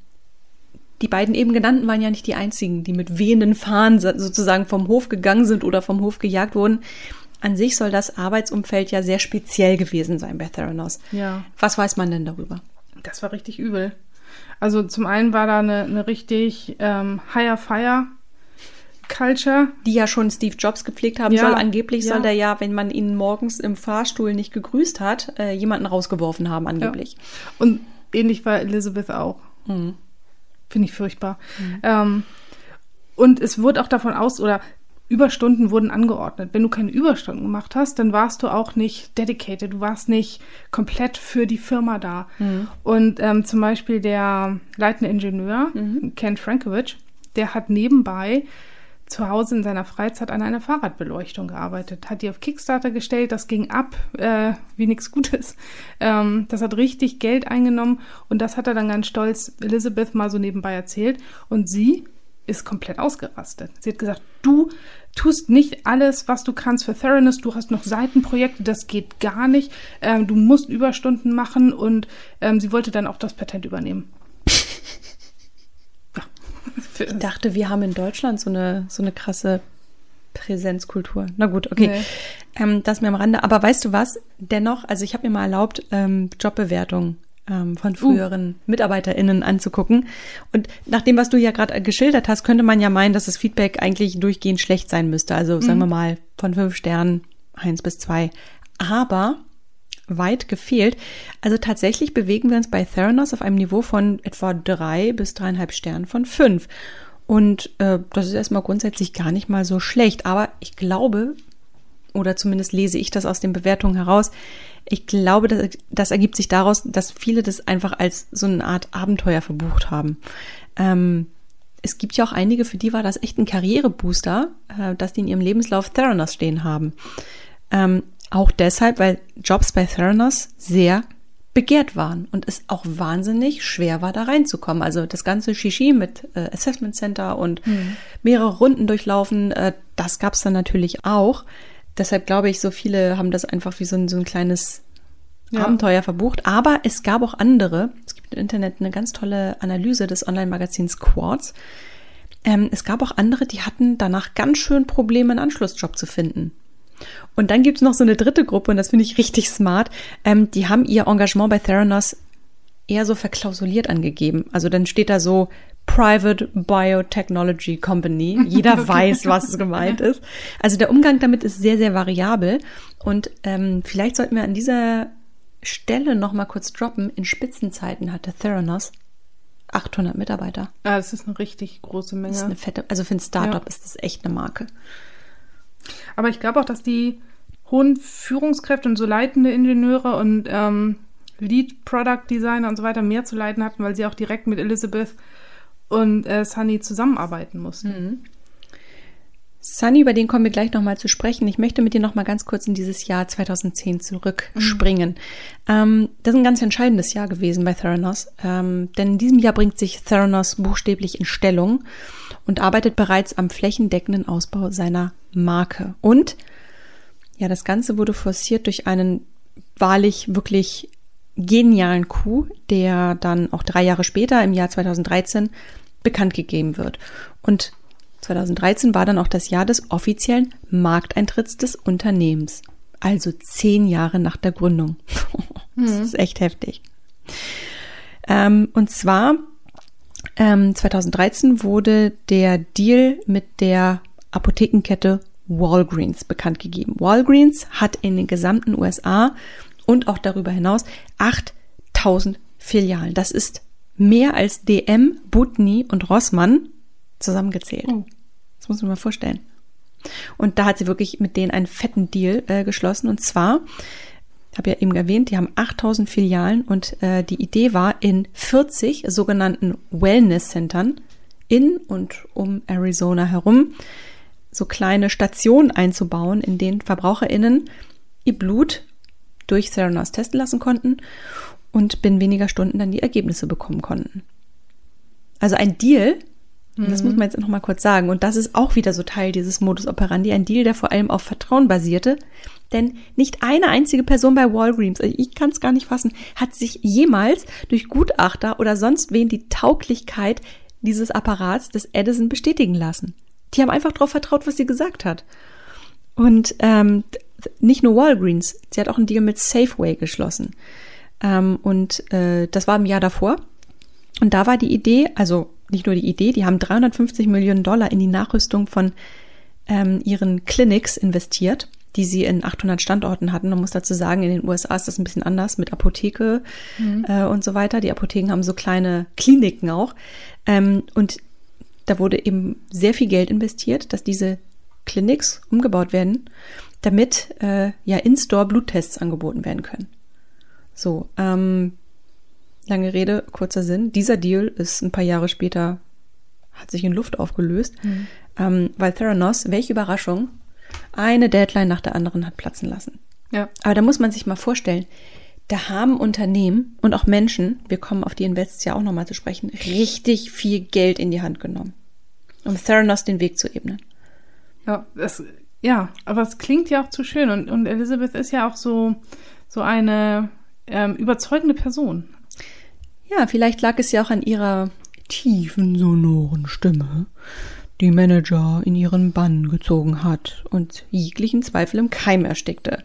die beiden eben genannten waren ja nicht die einzigen, die mit wehenden Fahnen sozusagen vom Hof gegangen sind oder vom Hof gejagt wurden. An sich soll das Arbeitsumfeld ja sehr speziell gewesen sein bei Theranos. Ja. Was weiß man denn darüber? Das war richtig übel. Also zum einen war da eine, eine richtig ähm, Higher Fire Culture. Die ja schon Steve Jobs gepflegt haben Ja, soll. Angeblich ja. soll der ja, wenn man ihn morgens im Fahrstuhl nicht gegrüßt hat, äh, jemanden rausgeworfen haben, angeblich. Und ähnlich war Elizabeth auch. Mhm. Finde ich furchtbar. Ähm, und es wurde auch davon aus, oder Überstunden wurden angeordnet. Wenn du keine Überstunden gemacht hast, dann warst du auch nicht dedicated, du warst nicht komplett für die Firma da. Und ähm, zum Beispiel der leitende Ingenieur, Ken Frankowitsch, der hat nebenbei zu Hause in seiner Freizeit an einer Fahrradbeleuchtung gearbeitet, hat die auf Kickstarter gestellt, das ging ab äh, wie nichts Gutes. Ähm, das hat richtig Geld eingenommen und das hat er dann ganz stolz Elizabeth mal so nebenbei erzählt und sie ist komplett ausgerastet. Sie hat gesagt, du tust nicht alles, was du kannst für Theranos, du hast noch Seitenprojekte, das geht gar nicht, ähm, du musst Überstunden machen und ähm, sie wollte dann auch das Patent übernehmen. ja. Ich dachte, wir haben in Deutschland so eine, so eine krasse Präsenzkultur. Na gut, okay. Nee. Ähm, das mir am Rande. Aber weißt du was? Dennoch, also ich habe mir mal erlaubt, ähm, Jobbewertungen ähm, von früheren MitarbeiterInnen anzugucken. Und nach dem, was du ja gerade geschildert hast, könnte man ja meinen, dass das Feedback eigentlich durchgehend schlecht sein müsste. Also sagen wir mal von fünf Sternen eins bis zwei. Aber weit gefehlt. Also tatsächlich bewegen wir uns bei Theranos auf einem Niveau von etwa drei bis dreieinhalb Sternen von fünf. Und äh, das ist erstmal grundsätzlich gar nicht mal so schlecht. Aber ich glaube, oder zumindest lese ich das aus den Bewertungen heraus, ich glaube, das, das ergibt sich daraus, dass viele das einfach als so eine Art Abenteuer verbucht haben. Ähm, es gibt ja auch einige, für die war das echt ein Karrierebooster, äh, dass die in ihrem Lebenslauf Theranos stehen haben. Ähm, auch deshalb, weil Jobs bei Theranos sehr begehrt waren und es auch wahnsinnig schwer war, da reinzukommen. Also das ganze Shishi mit äh, Assessment Center und mehrere Runden durchlaufen, äh, das gab's dann natürlich auch. Deshalb glaube ich, so viele haben das einfach wie so ein, so ein kleines Ja. Abenteuer verbucht. Aber es gab auch andere. Es gibt im Internet eine ganz tolle Analyse des Online-Magazins Quartz. Ähm, es gab auch andere, die hatten danach ganz schön Probleme, einen Anschlussjob zu finden. Und dann gibt es noch so eine dritte Gruppe, und das finde ich richtig smart. Ähm, die haben ihr Engagement bei Theranos eher so verklausuliert angegeben. Also dann steht da so Private Biotechnology Company. Jeder weiß, was gemeint ist. Also der Umgang damit ist sehr, sehr variabel. Und ähm, vielleicht sollten wir an dieser Stelle noch mal kurz droppen. In Spitzenzeiten hatte Theranos 800 Mitarbeiter. Ah, das ist eine richtig große Menge. Das ist eine fette, also für ein Startup Ja. ist das echt eine Marke. Aber ich glaube auch, dass die hohen Führungskräfte und so leitende Ingenieure und ähm, Lead Product Designer und so weiter mehr zu leiten hatten, weil sie auch direkt mit Elizabeth und äh, Sunny zusammenarbeiten mussten. Sunny, über den kommen wir gleich nochmal zu sprechen. Ich möchte mit dir nochmal ganz kurz in dieses Jahr 2010 zurückspringen. Ähm, das ist ein ganz entscheidendes Jahr gewesen bei Theranos, ähm, denn in diesem Jahr bringt sich Theranos buchstäblich in Stellung und arbeitet bereits am flächendeckenden Ausbau seiner Marke. Und ja, das Ganze wurde forciert durch einen wahrlich wirklich genialen Coup, der dann auch drei Jahre später, im Jahr 2013, bekannt gegeben wird. Und 2013 war dann auch das Jahr des offiziellen Markteintritts des Unternehmens. Also zehn Jahre nach der Gründung. Das ist echt heftig. Ähm, und zwar ähm, 2013 wurde der Deal mit der Apothekenkette Walgreens bekannt gegeben. Walgreens hat in den gesamten USA und auch darüber hinaus 8000 Filialen. Das ist mehr als DM, Butni und Rossmann zusammengezählt. Oh. Das muss man mal vorstellen. Und da hat sie wirklich mit denen einen fetten Deal äh, geschlossen. Und zwar, ich habe ja eben erwähnt, die haben 8000 Filialen und äh, die Idee war, in 40 sogenannten Wellness-Centern in und um Arizona herum so kleine Stationen einzubauen, in denen VerbraucherInnen ihr Blut durch Theranos testen lassen konnten und binnen weniger Stunden dann die Ergebnisse bekommen konnten. Also ein Deal, und das muss man jetzt noch mal kurz sagen, und das ist auch wieder so Teil dieses Modus operandi, ein Deal, der vor allem auf Vertrauen basierte, denn nicht eine einzige Person bei Walgreens, also ich kann es gar nicht fassen, hat sich jemals durch Gutachter oder sonst wen die Tauglichkeit dieses Apparats des Edison bestätigen lassen. Die haben einfach darauf vertraut, was sie gesagt hat. Und ähm, nicht nur Walgreens, sie hat auch einen Deal mit Safeway geschlossen. Ähm, und äh, das war im Jahr davor. Und da war die Idee, also nicht nur die Idee, die haben 350 Millionen Dollar in die Nachrüstung von ähm, ihren Clinics investiert, die sie in 800 Standorten hatten. Man muss dazu sagen, in den USA ist das ein bisschen anders mit Apotheke mhm. äh, und so weiter. Die Apotheken haben so kleine Kliniken auch. Ähm, und da wurde eben sehr viel Geld investiert, dass diese Clinics umgebaut werden, damit äh, ja in-store Bluttests angeboten werden können. So, ähm, lange Rede, kurzer Sinn. Dieser Deal ist ein paar Jahre später, hat sich in Luft aufgelöst, mhm. ähm, weil Theranos, welche Überraschung, eine Deadline nach der anderen hat platzen lassen. Ja. Aber da muss man sich mal vorstellen, da haben Unternehmen und auch Menschen, wir kommen auf die Invests ja auch nochmal zu sprechen, richtig viel Geld in die Hand genommen, um Theranos den Weg zu ebnen. Ja, das, ja, aber es klingt ja auch zu schön und, und Elizabeth ist ja auch so, so eine ähm, überzeugende Person. Ja, vielleicht lag es ja auch an ihrer tiefen, sonoren Stimme, die Manager in ihren Bann gezogen hat und jeglichen Zweifel im Keim erstickte.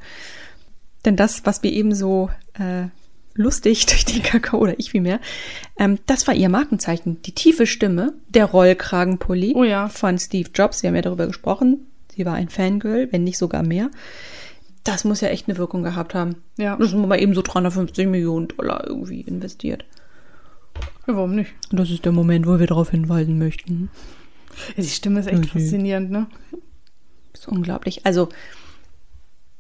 Denn das, was wir eben so äh, lustig durch den Kakao oder ich vielmehr, ähm, das war ihr Markenzeichen. Die tiefe Stimme, der Rollkragenpulli oh ja. von Steve Jobs. Wir haben ja darüber gesprochen. Sie war ein Fangirl, wenn nicht sogar mehr. Das muss ja echt eine Wirkung gehabt haben. Ja. Das wir mal eben so 350 Millionen Dollar irgendwie investiert. Ja, warum nicht? Das ist der Moment, wo wir darauf hinweisen möchten. Ja, die Stimme ist echt okay. faszinierend, ne? Das ist unglaublich. Also,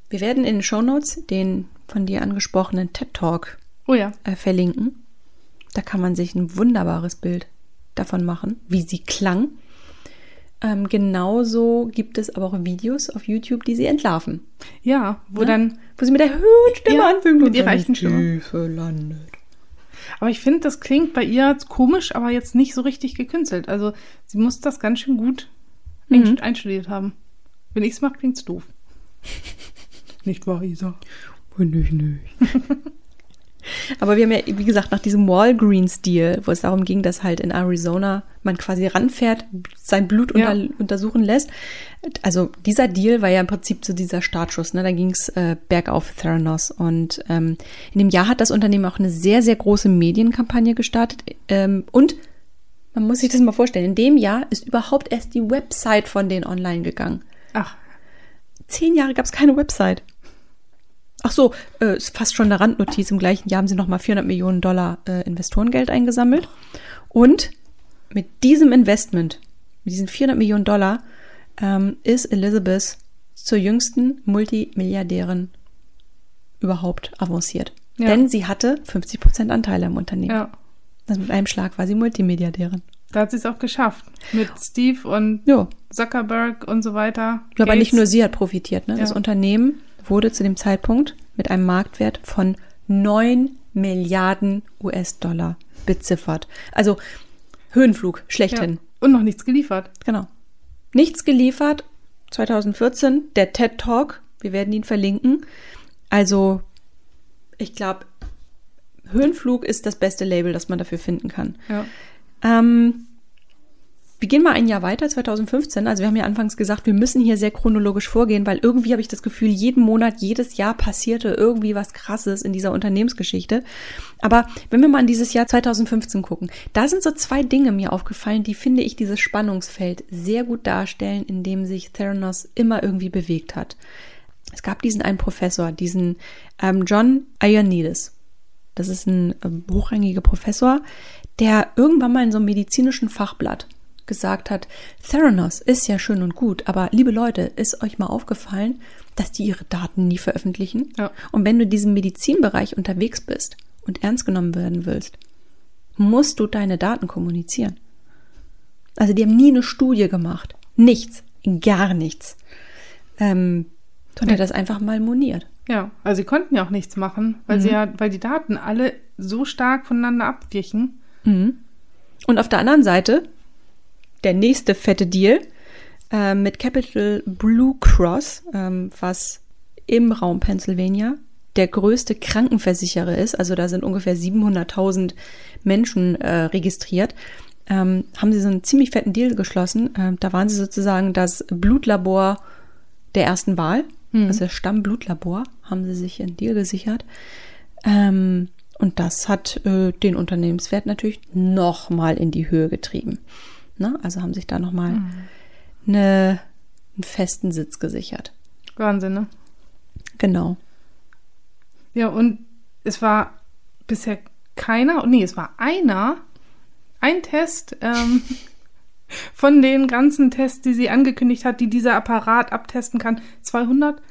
wir werden in den Shownotes den von dir angesprochenen TED Talk oh ja. äh, verlinken. Da kann man sich ein wunderbares Bild davon machen, wie sie klang. Ähm, genauso gibt es aber auch Videos auf YouTube, die sie entlarven. Ja, wo ja? dann. Wo sie mit der höheren Stimme ja, anfängt und ihrer echten Stimme. Tiefe landet. Aber ich finde, das klingt bei ihr komisch, aber jetzt nicht so richtig gekünstelt. Also sie muss das ganz schön gut mhm. einstudiert haben. Wenn ich es mache, klingt es doof. nicht wahr, Isa? Finde ich nicht. Aber wir haben ja, wie gesagt, nach diesem Walgreens-Deal, wo es darum ging, dass halt in Arizona man quasi ranfährt, sein Blut ja. unter, untersuchen lässt. Also dieser Deal war ja im Prinzip so dieser Startschuss. Ne? Da ging es äh, bergauf Theranos. Und ähm, in dem Jahr hat das Unternehmen auch eine sehr, sehr große Medienkampagne gestartet. Ähm, und man muss sich das mal vorstellen, in dem Jahr ist überhaupt erst die Website von denen online gegangen. Ach. Zehn Jahre gab es keine Website. Ach so, äh, ist fast schon eine Randnotiz. Im gleichen Jahr haben sie nochmal 400 Millionen Dollar äh, Investorengeld eingesammelt. Und mit diesem Investment, mit diesen 400 Millionen Dollar, ähm, ist Elizabeth zur jüngsten Multimilliardärin überhaupt avanciert. Ja. Denn sie hatte 50 Prozent Anteile im Unternehmen. Ja. Also mit einem Schlag war sie Multimilliardärin. Da hat sie es auch geschafft. Mit Steve und ja. Zuckerberg und so weiter. Ja, aber nicht nur sie hat profitiert. Ne? Ja. Das Unternehmen wurde zu dem Zeitpunkt mit einem Marktwert von 9 Milliarden US-Dollar beziffert. Also Höhenflug, schlechthin. Ja. Und noch nichts geliefert. Genau. Nichts geliefert. 2014, der TED Talk, wir werden ihn verlinken. Also, ich glaube, Höhenflug ist das beste Label, das man dafür finden kann. Ja. Ähm, wir gehen mal ein Jahr weiter, 2015. Also wir haben ja anfangs gesagt, wir müssen hier sehr chronologisch vorgehen, weil irgendwie habe ich das Gefühl, jeden Monat, jedes Jahr passierte irgendwie was Krasses in dieser Unternehmensgeschichte. Aber wenn wir mal an dieses Jahr 2015 gucken, da sind so zwei Dinge mir aufgefallen, die finde ich dieses Spannungsfeld sehr gut darstellen, in dem sich Theranos immer irgendwie bewegt hat. Es gab diesen einen Professor, diesen ähm, John Ioannidis. Das ist ein äh, hochrangiger Professor, der irgendwann mal in so einem medizinischen Fachblatt gesagt hat, Theranos ist ja schön und gut, aber liebe Leute, ist euch mal aufgefallen, dass die ihre Daten nie veröffentlichen? Ja. Und wenn du in diesem Medizinbereich unterwegs bist und ernst genommen werden willst, musst du deine Daten kommunizieren. Also die haben nie eine Studie gemacht. Nichts. Gar nichts. Ähm, und er hat das einfach mal moniert. Ja, also sie konnten ja auch nichts machen, weil mhm. sie ja, weil die Daten alle so stark voneinander abwichen. Mhm. Und auf der anderen Seite der nächste fette Deal äh, mit Capital Blue Cross, ähm, was im Raum Pennsylvania der größte Krankenversicherer ist. Also da sind ungefähr 700.000 Menschen äh, registriert. Ähm, haben sie so einen ziemlich fetten Deal geschlossen. Ähm, da waren sie sozusagen das Blutlabor der ersten Wahl, mhm. also das Stammblуtlabor, haben sie sich einen Deal gesichert. Ähm, Und das hat äh, den Unternehmenswert natürlich nochmal in die Höhe getrieben. Ne? Also haben sich da nochmal mhm. eine, einen festen Sitz gesichert. Wahnsinn, ne? Genau. Ja, und es war bisher keiner, nee, es war einer, ein Test ähm, von den ganzen Tests, die sie angekündigt hat, die dieser Apparat abtesten kann. 200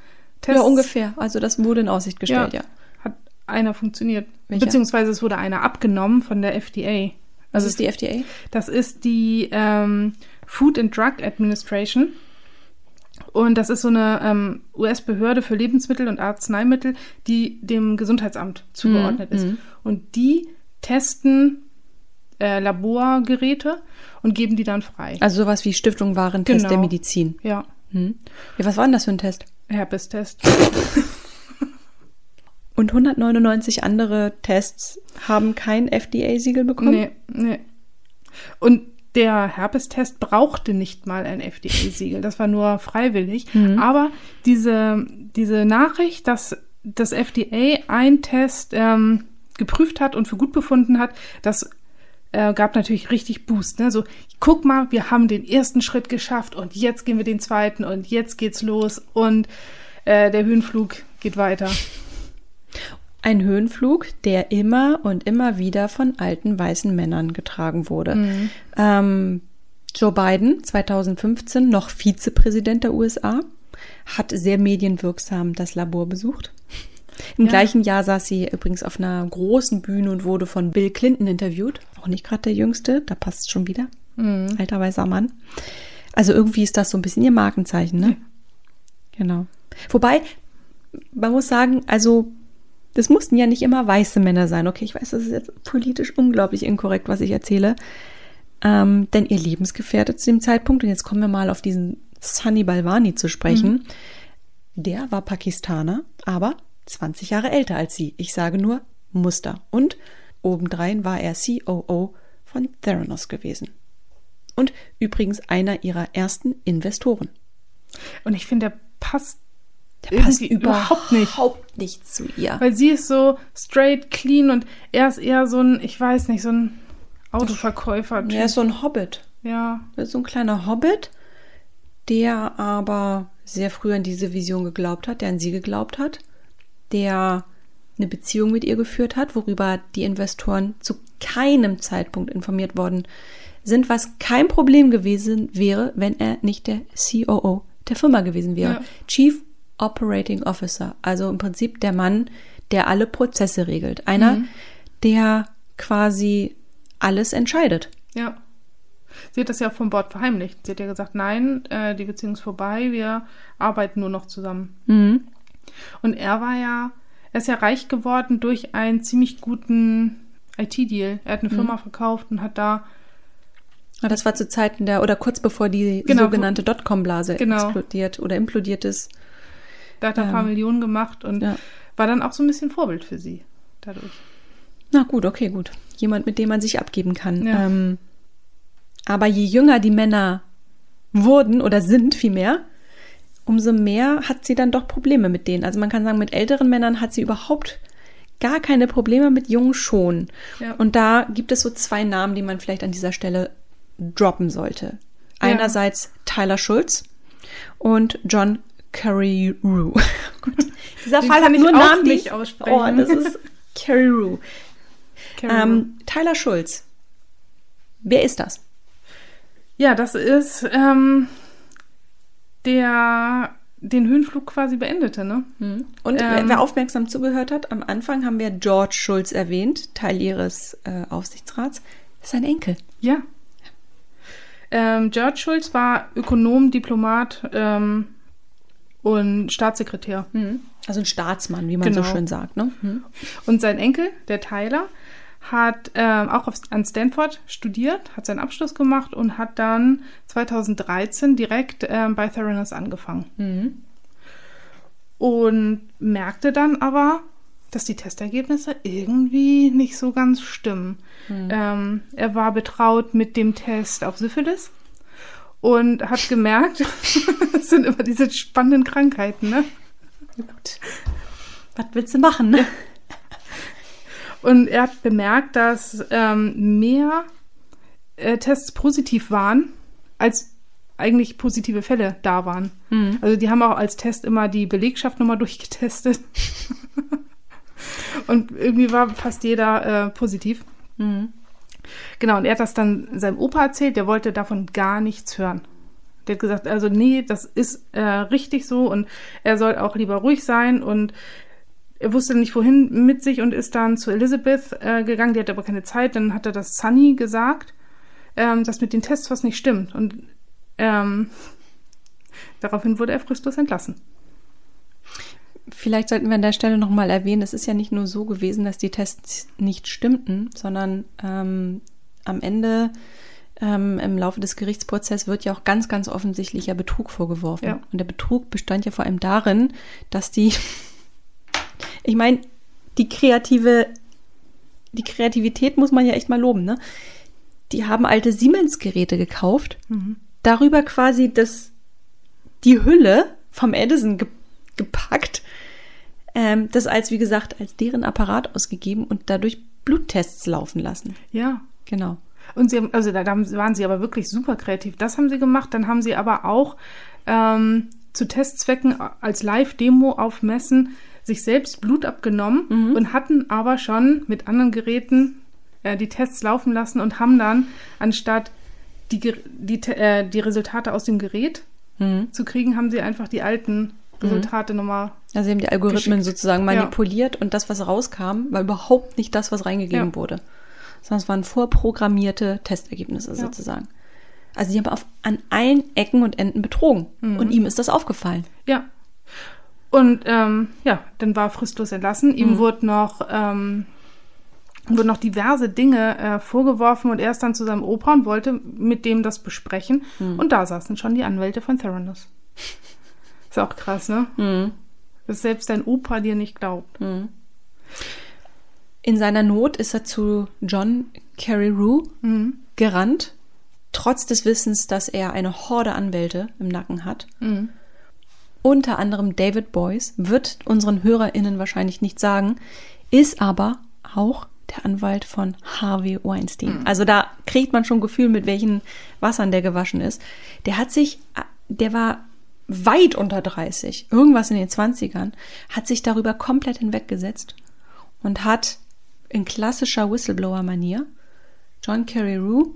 Tests? Ja, ungefähr. Also das wurde in Aussicht gestellt, ja. ja. Hat einer funktioniert. Welcher? Beziehungsweise es wurde einer abgenommen von der FDA. Was ist die FDA? Das ist die ähm, Food and Drug Administration. Und das ist so eine ähm, US-Behörde für Lebensmittel und Arzneimittel, die dem Gesundheitsamt zugeordnet mhm. ist. Und die testen äh, Laborgeräte und geben die dann frei. Also sowas wie Stiftung Warentest genau. der Medizin. Ja. Hm. ja. Was war denn das für ein Test? Herpes-Test. und 199 andere Tests haben kein FDA-Siegel bekommen? Nee, nee. Und der Herpestest brauchte nicht mal ein FDA-Siegel. Das war nur freiwillig. Mhm. Aber diese, diese Nachricht, dass das FDA ein Test ähm, geprüft hat und für gut befunden hat, das äh, gab natürlich richtig Boost. Ne? So, guck mal, wir haben den ersten Schritt geschafft und jetzt gehen wir den zweiten und jetzt geht's los und äh, der Höhenflug geht weiter. Ein Höhenflug, der immer und immer wieder von alten weißen Männern getragen wurde. Mhm. Ähm, Joe Biden, 2015 noch Vizepräsident der USA, hat sehr medienwirksam das Labor besucht. Im ja. gleichen Jahr saß sie übrigens auf einer großen Bühne und wurde von Bill Clinton interviewt. Auch nicht gerade der Jüngste, da passt es schon wieder. Mhm. Alter weißer Mann. Also irgendwie ist das so ein bisschen ihr Markenzeichen, ne? Ja. Genau. Wobei, man muss sagen, also das mussten ja nicht immer weiße Männer sein. Okay, ich weiß, das ist jetzt politisch unglaublich inkorrekt, was ich erzähle. Ähm, denn ihr Lebensgefährte zu dem Zeitpunkt, und jetzt kommen wir mal auf diesen Sunny Balwani zu sprechen, mhm. der war Pakistaner, aber 20 Jahre älter als sie. Ich sage nur Muster. Und obendrein war er COO von Theranos gewesen. Und übrigens einer ihrer ersten Investoren. Und ich finde, der passt der passt überhaupt nicht. Überhaupt nicht zu ihr. Weil sie ist so straight, clean und er ist eher so ein, ich weiß nicht, so ein Autoverkäufer. Er ist so ein Hobbit. Ja. Er ist so ein kleiner Hobbit, der aber sehr früh an diese Vision geglaubt hat, der an sie geglaubt hat der eine Beziehung mit ihr geführt hat, worüber die Investoren zu keinem Zeitpunkt informiert worden sind, was kein Problem gewesen wäre, wenn er nicht der COO der Firma gewesen wäre. Ja. Chief Operating Officer, also im Prinzip der Mann, der alle Prozesse regelt. Einer, mhm. der quasi alles entscheidet. Ja. Sie hat das ja vom Bord verheimlicht. Sie hat ja gesagt, nein, äh, die Beziehung ist vorbei, wir arbeiten nur noch zusammen. Mhm. Und er war ja, er ist ja reich geworden durch einen ziemlich guten IT-Deal. Er hat eine mhm. Firma verkauft und hat da Ah, das war zu Zeiten der, oder kurz bevor die genau, sogenannte Dotcom-Blase genau. explodiert oder implodiert ist. Da hat er ähm, ein paar Millionen gemacht und ja. war dann auch so ein bisschen Vorbild für sie dadurch. Na gut, okay, gut. Jemand, mit dem man sich abgeben kann. Ja. Ähm, aber je jünger die Männer wurden oder sind vielmehr, umso mehr hat sie dann doch Probleme mit denen. Also man kann sagen, mit älteren Männern hat sie überhaupt gar keine Probleme, mit jungen schon. Ja. Und da gibt es so zwei Namen, die man vielleicht an dieser Stelle droppen sollte. Einerseits Tyler Schulz und John Carreyrou. Dieser Den Fall hat nur Namen nicht aussprechen. Oh, das ist Carreyrou. Ähm, Tyler Schulz. Wer ist das? Ja, das ist ähm, der den Höhenflug quasi beendete, ne? Hm. Und ähm, wer aufmerksam zugehört hat, am Anfang haben wir George Schulz erwähnt, Teil ihres äh, Aufsichtsrats. Sein Enkel. Ja. Ähm, George Schulz war Ökonom, Diplomat ähm, und Staatssekretär. Hm. Also ein Staatsmann, wie man genau. so schön sagt, ne? Hm. Und sein Enkel, der Tyler, hat ähm, auch auf, an Stanford studiert, hat seinen Abschluss gemacht und hat dann 2013 direkt ähm, bei Theranos angefangen. Mhm. Und merkte dann aber, dass die Testergebnisse irgendwie nicht so ganz stimmen. Mhm. Ähm, er war betraut mit dem Test auf Syphilis und hat gemerkt, das sind immer diese spannenden Krankheiten, ne? Gut. Was willst du machen, ne? Und er hat bemerkt, dass ähm, mehr äh, Tests positiv waren, als eigentlich positive Fälle da waren. Mhm. Also die haben auch als Test immer die Belegschaft nochmal durchgetestet. und irgendwie war fast jeder äh, positiv. Mhm. Genau, und er hat das dann seinem Opa erzählt, der wollte davon gar nichts hören. Der hat gesagt, also nee, das ist äh, richtig so und er soll auch lieber ruhig sein und er wusste nicht wohin mit sich und ist dann zu Elizabeth äh, gegangen, die hatte aber keine Zeit, dann hat er das Sunny gesagt, ähm, dass mit den Tests was nicht stimmt und ähm, daraufhin wurde er fristlos entlassen. Vielleicht sollten wir an der Stelle nochmal erwähnen, es ist ja nicht nur so gewesen, dass die Tests nicht stimmten, sondern ähm, am Ende ähm, im Laufe des Gerichtsprozesses wird ja auch ganz, ganz offensichtlicher Betrug vorgeworfen. Ja. Und der Betrug bestand ja vor allem darin, dass die, ich meine, die kreative, die Kreativität muss man ja echt mal loben, ne? Die haben alte Siemens-Geräte gekauft, mhm. darüber quasi das, die Hülle vom Edison ge gepackt, ähm, das als, wie gesagt, als deren Apparat ausgegeben und dadurch Bluttests laufen lassen. Ja. Genau. Und sie haben, also da waren sie aber wirklich super kreativ. Das haben sie gemacht. Dann haben sie aber auch ähm, zu Testzwecken als Live-Demo auf Messen sich selbst Blut abgenommen mhm. und hatten aber schon mit anderen Geräten äh, die Tests laufen lassen und haben dann, anstatt die, die, äh, die Resultate aus dem Gerät mhm. zu kriegen, haben sie einfach die alten Resultate mhm. nochmal. Also sie haben die Algorithmen geschickt. sozusagen manipuliert ja. und das, was rauskam, war überhaupt nicht das, was reingegeben ja. wurde sondern es waren vorprogrammierte Testergebnisse ja. sozusagen. Also die haben auf, an allen Ecken und Enden betrogen. Mhm. Und ihm ist das aufgefallen. Ja. Und ähm, ja, dann war fristlos entlassen. Ihm mhm. wurde noch ähm, wurden noch diverse Dinge äh, vorgeworfen und er ist dann zu seinem Opa und wollte mit dem das besprechen. Mhm. Und da saßen schon die Anwälte von Theranos. Ist auch krass, ne? Mhm. Dass selbst dein Opa dir nicht glaubt. Mhm. In seiner Not ist er zu John Carreyrou mhm. gerannt, trotz des Wissens, dass er eine Horde Anwälte im Nacken hat. Mhm. Unter anderem David Boyce, wird unseren HörerInnen wahrscheinlich nicht sagen, ist aber auch der Anwalt von Harvey Weinstein. Mhm. Also da kriegt man schon Gefühl, mit welchen Wassern der gewaschen ist. Der hat sich, der war weit unter 30, irgendwas in den 20ern, hat sich darüber komplett hinweggesetzt und hat in klassischer Whistleblower-Manier John Carreyrou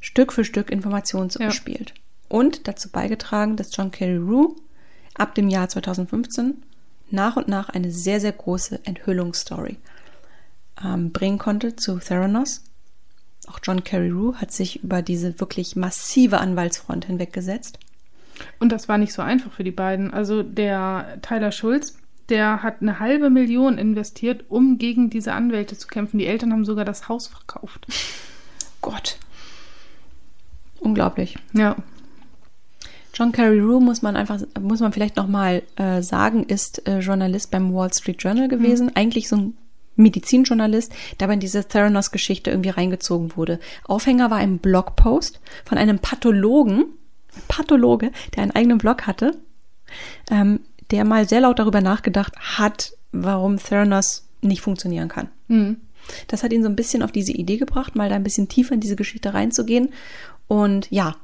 Stück für Stück Informationen zugespielt. Ja. Und dazu beigetragen, dass John Carreyrou ab dem Jahr 2015 nach und nach eine sehr, sehr große Enthüllungsstory ähm, bringen konnte zu Theranos. Auch John Carreyrou hat sich über diese wirklich massive Anwaltsfront hinweggesetzt. Und das war nicht so einfach für die beiden. Also der Tyler Schulz der hat eine halbe Million investiert, um gegen diese Anwälte zu kämpfen. Die Eltern haben sogar das Haus verkauft. Gott. Unglaublich. Ja. John Carreyrou muss man einfach, muss man vielleicht nochmal äh, sagen, ist äh, Journalist beim Wall Street Journal gewesen. Mhm. Eigentlich so ein Medizinjournalist, der aber in diese Theranos-Geschichte irgendwie reingezogen wurde. Aufhänger war ein Blogpost von einem Pathologen, Pathologe, der einen eigenen Blog hatte, ähm, der mal sehr laut darüber nachgedacht hat, warum Theranos nicht funktionieren kann. Mhm. Das hat ihn so ein bisschen auf diese Idee gebracht, mal da ein bisschen tiefer in diese Geschichte reinzugehen. Und ja,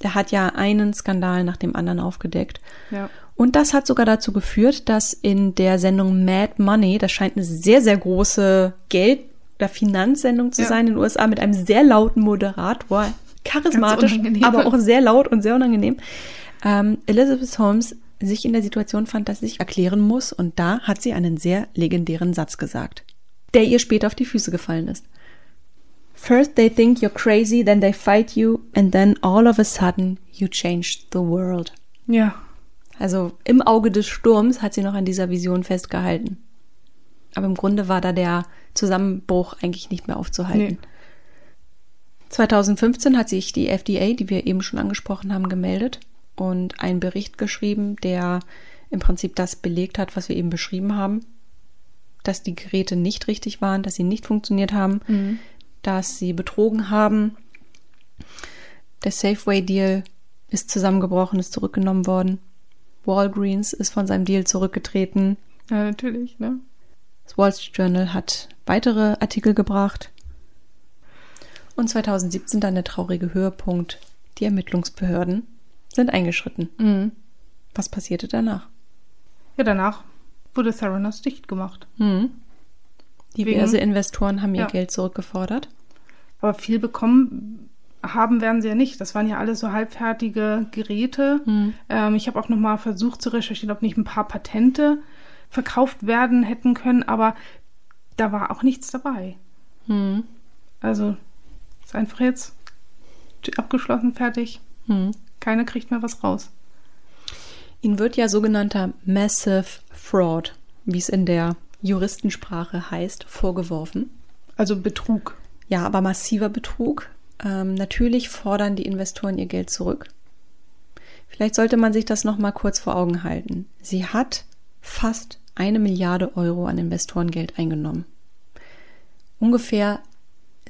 er hat ja einen Skandal nach dem anderen aufgedeckt. Ja. Und das hat sogar dazu geführt, dass in der Sendung Mad Money, das scheint eine sehr, sehr große Geld- oder Finanzsendung zu ja. sein in den USA mit einem sehr lauten Moderator, charismatisch, aber auch sehr laut und sehr unangenehm. Ähm, Elizabeth Holmes sich in der Situation fand, dass sie sich erklären muss, und da hat sie einen sehr legendären Satz gesagt, der ihr später auf die Füße gefallen ist. First they think you're crazy, then they fight you, and then all of a sudden you changed the world. Ja. Also im Auge des Sturms hat sie noch an dieser Vision festgehalten. Aber im Grunde war da der Zusammenbruch eigentlich nicht mehr aufzuhalten. Nee. 2015 hat sich die FDA, die wir eben schon angesprochen haben, gemeldet und einen Bericht geschrieben, der im Prinzip das belegt hat, was wir eben beschrieben haben, dass die Geräte nicht richtig waren, dass sie nicht funktioniert haben, mhm. dass sie betrogen haben. Der Safeway-Deal ist zusammengebrochen, ist zurückgenommen worden. Walgreens ist von seinem Deal zurückgetreten. Ja, natürlich, ne? Das Wall Street Journal hat weitere Artikel gebracht. Und 2017 dann der traurige Höhepunkt. Die Ermittlungsbehörden sind eingeschritten. Mhm. Was passierte danach? Ja, danach wurde Theranos dicht gemacht. Mhm. Diverse Wegen, Investoren haben ihr ja. Geld zurückgefordert. Aber viel bekommen haben werden sie ja nicht. Das waren ja alles so halbfertige Geräte. Mhm. Ähm, ich habe auch noch mal versucht zu recherchieren, ob nicht ein paar Patente verkauft werden hätten können, aber da war auch nichts dabei. Mhm. Also ist einfach jetzt abgeschlossen, fertig. Mhm. Keiner kriegt mehr was raus. Ihnen wird ja sogenannter Massive Fraud, wie es in der Juristensprache heißt, vorgeworfen. Also Betrug. Ja, aber massiver Betrug. Ähm, natürlich fordern die Investoren ihr Geld zurück. Vielleicht sollte man sich das noch mal kurz vor Augen halten. Sie hat fast eine Milliarde Euro an Investorengeld eingenommen. Ungefähr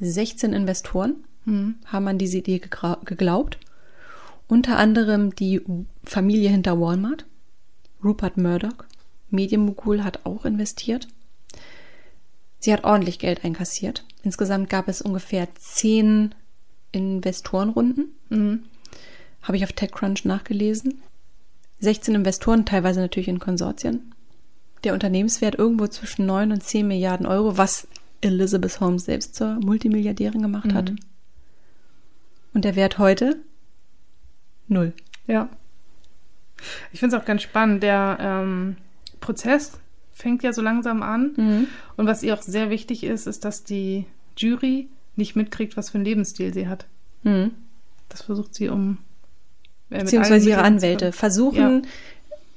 16 Investoren mhm. haben an diese Idee geglaubt. Unter anderem die Familie hinter Walmart, Rupert Murdoch, Medienmogul hat auch investiert. Sie hat ordentlich Geld einkassiert. Insgesamt gab es ungefähr zehn Investorenrunden. Mhm. Habe ich auf TechCrunch nachgelesen. 16 Investoren, teilweise natürlich in Konsortien. Der Unternehmenswert irgendwo zwischen 9 und 10 Milliarden Euro, was Elizabeth Holmes selbst zur Multimilliardärin gemacht mhm. hat. Und der Wert heute? Null. Ja. Ich finde es auch ganz spannend. Der ähm, Prozess fängt ja so langsam an. Mhm. Und was ihr auch sehr wichtig ist, ist, dass die Jury nicht mitkriegt, was für einen Lebensstil sie hat. Mhm. Das versucht sie um. Äh, Beziehungsweise ihre Anwälte versuchen ja.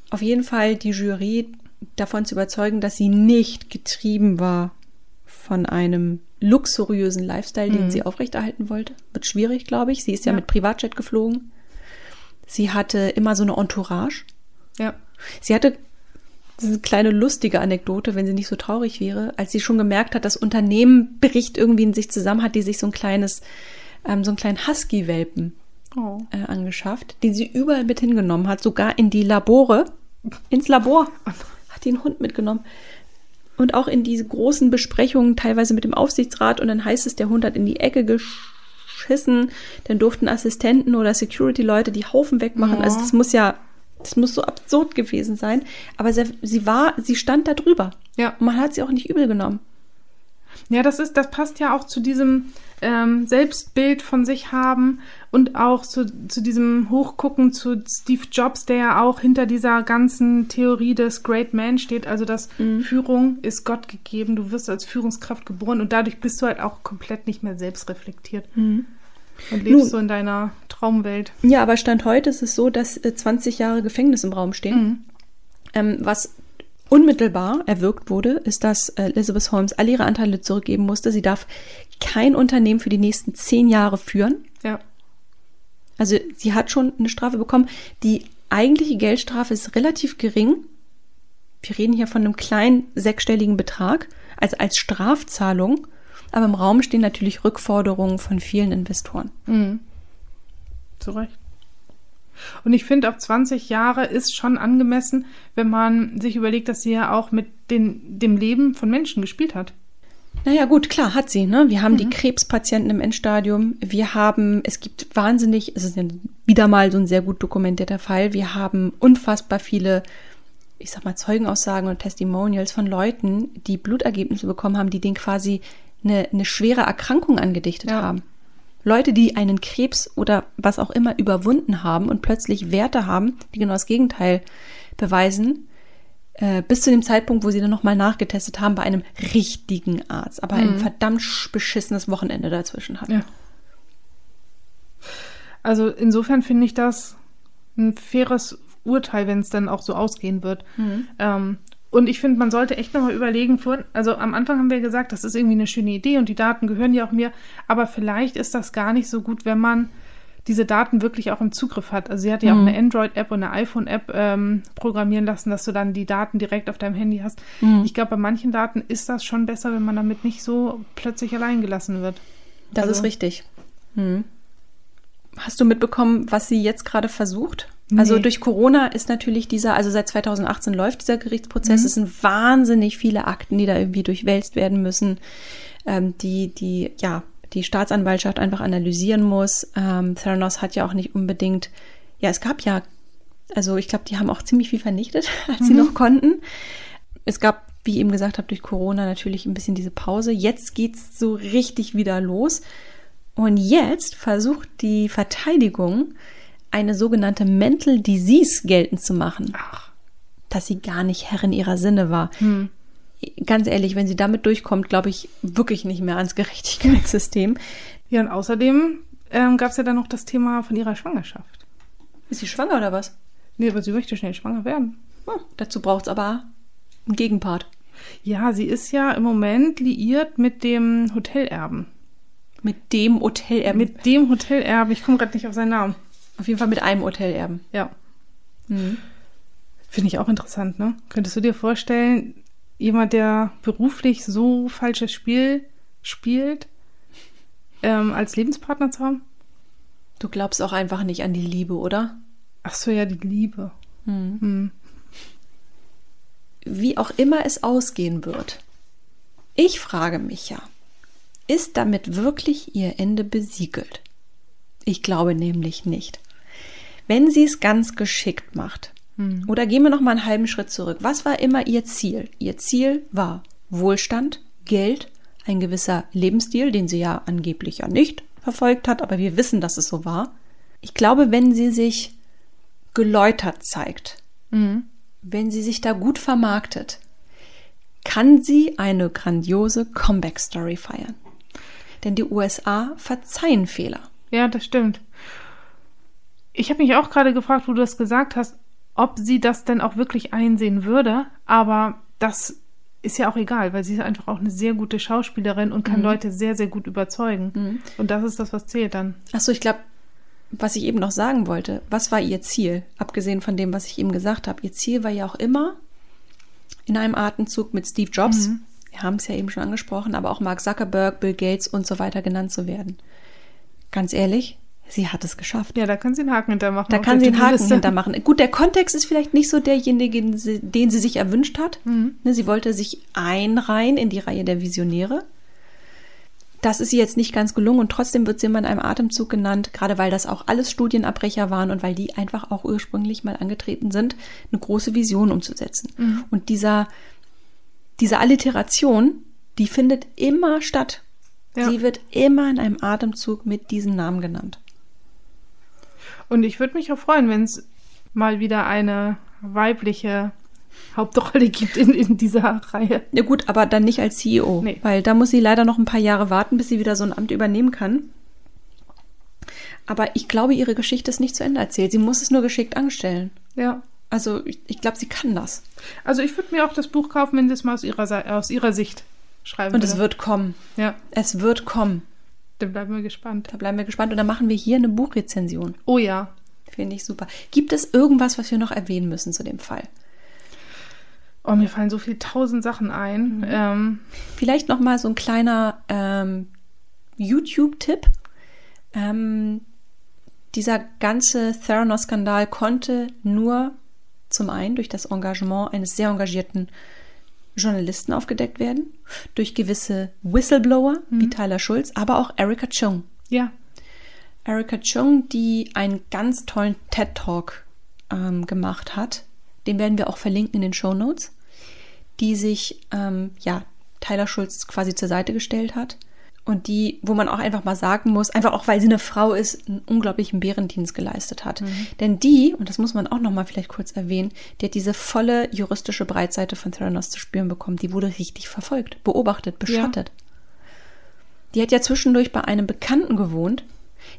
auf jeden Fall die Jury davon zu überzeugen, dass sie nicht getrieben war von einem luxuriösen Lifestyle, den mhm. sie aufrechterhalten wollte. Wird schwierig, glaube ich. Sie ist ja, ja mit Privatjet geflogen. Sie hatte immer so eine Entourage. Ja. Sie hatte diese kleine lustige Anekdote, wenn sie nicht so traurig wäre, als sie schon gemerkt hat, das Unternehmen bricht irgendwie in sich zusammen, hat die sich so ein kleines, ähm, so einen kleinen Husky-Welpen oh. äh, angeschafft, den sie überall mit hingenommen hat, sogar in die Labore, ins Labor, hat den Hund mitgenommen. Und auch in diese großen Besprechungen, teilweise mit dem Aufsichtsrat, und dann heißt es, der Hund hat in die Ecke geschissen, dann durften Assistenten oder Security-Leute die Haufen wegmachen. Oh. Also das muss ja das muss so absurd gewesen sein. Aber sie, sie war, sie stand da drüber. Ja. Und man hat sie auch nicht übel genommen. Ja, das ist, das passt ja auch zu diesem ähm, Selbstbild von sich haben und auch zu, zu diesem Hochgucken zu Steve Jobs, der ja auch hinter dieser ganzen Theorie des Great Man steht. Also, dass mhm. Führung ist Gott gegeben, du wirst als Führungskraft geboren und dadurch bist du halt auch komplett nicht mehr selbstreflektiert. Mhm. Und lebst Nun, so in deiner Traumwelt. Ja, aber Stand heute ist es so, dass 20 äh, Jahre Gefängnis im Raum stehen. Mhm. Ähm, was unmittelbar erwirkt wurde, ist, dass äh, Elizabeth Holmes alle ihre Anteile zurückgeben musste. Sie darf kein Unternehmen für die nächsten zehn Jahre führen. Ja. Also sie hat schon eine Strafe bekommen. Die eigentliche Geldstrafe ist relativ gering. Wir reden hier von einem kleinen sechsstelligen Betrag, also als Strafzahlung. Aber im Raum stehen natürlich Rückforderungen von vielen Investoren. Mhm. Zu Recht. Und ich finde, auch 20 Jahre ist schon angemessen, wenn man sich überlegt, dass sie ja auch mit den, dem Leben von Menschen gespielt hat. Naja, gut, klar, hat sie. Ne? Wir haben mhm. die Krebspatienten im Endstadium. Wir haben, es gibt wahnsinnig, es ist wieder mal so ein sehr gut dokumentierter Fall. Wir haben unfassbar viele, ich sag mal, Zeugenaussagen und Testimonials von Leuten, die Blutergebnisse bekommen haben, die den quasi eine, eine schwere Erkrankung angedichtet ja. haben. Leute, die einen Krebs oder was auch immer überwunden haben und plötzlich Werte haben, die genau das Gegenteil beweisen, äh, bis zu dem Zeitpunkt, wo sie dann nochmal nachgetestet haben bei einem richtigen Arzt, aber mhm. ein verdammt beschissenes Wochenende dazwischen hat. Ja. Also insofern finde ich das ein faires Urteil, wenn es dann auch so ausgehen wird. Mhm. Ähm, und ich finde, man sollte echt nochmal überlegen, also am Anfang haben wir gesagt, das ist irgendwie eine schöne Idee und die Daten gehören ja auch mir, aber vielleicht ist das gar nicht so gut, wenn man diese Daten wirklich auch im Zugriff hat. Also sie hat ja mhm. auch eine Android-App und eine iPhone-App ähm, programmieren lassen, dass du dann die Daten direkt auf deinem Handy hast. Mhm. Ich glaube, bei manchen Daten ist das schon besser, wenn man damit nicht so plötzlich allein gelassen wird. Das also, ist richtig. Mhm. Hast du mitbekommen, was sie jetzt gerade versucht? Also durch Corona ist natürlich dieser, also seit 2018 läuft dieser Gerichtsprozess. Mhm. Es sind wahnsinnig viele Akten, die da irgendwie durchwälzt werden müssen, ähm, die, die, ja, die Staatsanwaltschaft einfach analysieren muss. Ähm, Theranos hat ja auch nicht unbedingt, ja, es gab ja, also ich glaube, die haben auch ziemlich viel vernichtet, als mhm. sie noch konnten. Es gab, wie ich eben gesagt habe, durch Corona natürlich ein bisschen diese Pause. Jetzt geht's so richtig wieder los. Und jetzt versucht die Verteidigung, eine sogenannte Mental Disease geltend zu machen. Ach. Dass sie gar nicht Herrin ihrer Sinne war. Hm. Ganz ehrlich, wenn sie damit durchkommt, glaube ich wirklich nicht mehr ans Gerechtigkeitssystem. Ja, und außerdem ähm, gab es ja dann noch das Thema von ihrer Schwangerschaft. Ist sie schwanger oder was? Nee, aber sie möchte schnell schwanger werden. Hm, dazu braucht es aber einen Gegenpart. Ja, sie ist ja im Moment liiert mit dem Hotelerben. Mit dem Hotelerben? Mit dem Hotelerben. Ich komme gerade nicht auf seinen Namen. Auf jeden Fall mit einem Hotelerben. Ja. Mhm. Finde ich auch interessant, ne? Könntest du dir vorstellen, jemand, der beruflich so falsches Spiel spielt, ähm, als Lebenspartner zu haben? Du glaubst auch einfach nicht an die Liebe, oder? Ach so, ja, die Liebe. Mhm. Mhm. Wie auch immer es ausgehen wird. Ich frage mich ja, ist damit wirklich ihr Ende besiegelt? Ich glaube nämlich nicht. Wenn sie es ganz geschickt macht. Hm. Oder gehen wir noch mal einen halben Schritt zurück. Was war immer ihr Ziel? Ihr Ziel war Wohlstand, Geld, ein gewisser Lebensstil, den sie ja angeblich ja nicht verfolgt hat, aber wir wissen, dass es so war. Ich glaube, wenn sie sich geläutert zeigt, mhm. wenn sie sich da gut vermarktet, kann sie eine grandiose Comeback-Story feiern. Denn die USA verzeihen Fehler. Ja, das stimmt. Ich habe mich auch gerade gefragt, wo du das gesagt hast, ob sie das denn auch wirklich einsehen würde, aber das ist ja auch egal, weil sie ist einfach auch eine sehr gute Schauspielerin und kann mhm. Leute sehr, sehr gut überzeugen. Mhm. Und das ist das, was zählt dann. Achso, ich glaube, was ich eben noch sagen wollte, was war ihr Ziel, abgesehen von dem, was ich eben gesagt habe? Ihr Ziel war ja auch immer in einem Atemzug mit Steve Jobs, mhm. wir haben es ja eben schon angesprochen, aber auch Mark Zuckerberg, Bill Gates und so weiter genannt zu werden. Ganz ehrlich, sie hat es geschafft. Ja, da kann sie einen Haken hintermachen. Da kann sie einen Haken hintermachen. Gut, der Kontext ist vielleicht nicht so derjenige, den sie sich erwünscht hat. Mhm. Ne, sie wollte sich einreihen in die Reihe der Visionäre. Das ist ihr jetzt nicht ganz gelungen und trotzdem wird sie immer in einem Atemzug genannt, gerade weil das auch alles Studienabbrecher waren und weil die einfach auch ursprünglich mal angetreten sind, eine große Vision umzusetzen. Mhm. Und dieser, diese Alliteration, die findet immer statt. Ja. Sie wird immer in einem Atemzug mit diesem Namen genannt. Und ich würde mich auch freuen, wenn es mal wieder eine weibliche Hauptrolle gibt in, in dieser Reihe. Ja gut, aber dann nicht als CEO, nee. weil da muss sie leider noch ein paar Jahre warten, bis sie wieder so ein Amt übernehmen kann. Aber ich glaube, ihre Geschichte ist nicht zu Ende erzählt. Sie muss es nur geschickt anstellen. Ja. Also ich, ich glaube, sie kann das. Also ich würde mir auch das Buch kaufen, wenn das mal aus ihrer, aus ihrer Sicht schreiben Und würde. es wird kommen. Ja. Es wird kommen. Da bleiben wir gespannt. Da bleiben wir gespannt und dann machen wir hier eine Buchrezension. Oh ja. Finde ich super. Gibt es irgendwas, was wir noch erwähnen müssen zu dem Fall? Oh, mir fallen so viele tausend Sachen ein. Mhm. Ähm. Vielleicht noch mal so ein kleiner ähm, YouTube-Tipp. Ähm, dieser ganze Theranos-Skandal konnte nur zum einen durch das Engagement eines sehr engagierten Journalisten aufgedeckt werden, durch gewisse Whistleblower mhm. wie Tyler Schulz, aber auch Erika Chung. Ja. Erika Chung, die einen ganz tollen TED Talk ähm, gemacht hat, den werden wir auch verlinken in den Show Notes, die sich ähm, ja Tyler Schulz quasi zur Seite gestellt hat und die, wo man auch einfach mal sagen muss, einfach auch weil sie eine Frau ist, einen unglaublichen Bärendienst geleistet hat. Mhm. Denn die, und das muss man auch noch mal vielleicht kurz erwähnen, die hat diese volle juristische Breitseite von Theranos zu spüren bekommen. Die wurde richtig verfolgt, beobachtet, beschattet. Ja. Die hat ja zwischendurch bei einem Bekannten gewohnt.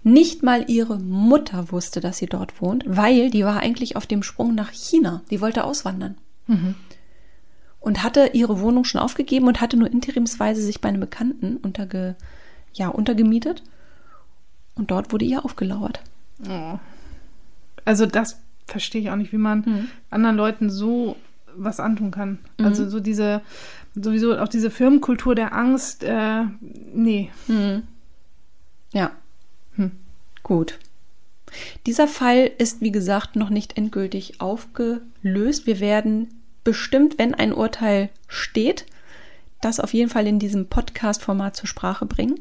Nicht mal ihre Mutter wusste, dass sie dort wohnt, weil die war eigentlich auf dem Sprung nach China. Die wollte auswandern. Mhm und hatte ihre Wohnung schon aufgegeben und hatte nur interimsweise sich bei einem Bekannten unterge, ja, untergemietet. Und dort wurde ihr aufgelauert. Oh. Also das verstehe ich auch nicht, wie man mhm. anderen Leuten so was antun kann. Mhm. Also so diese, sowieso auch diese Firmenkultur der Angst, äh, nee. Mhm. Ja. Hm. Gut. Dieser Fall ist, wie gesagt, noch nicht endgültig aufgelöst. Wir werden bestimmt, wenn ein Urteil steht, das auf jeden Fall in diesem Podcast-Format zur Sprache bringen.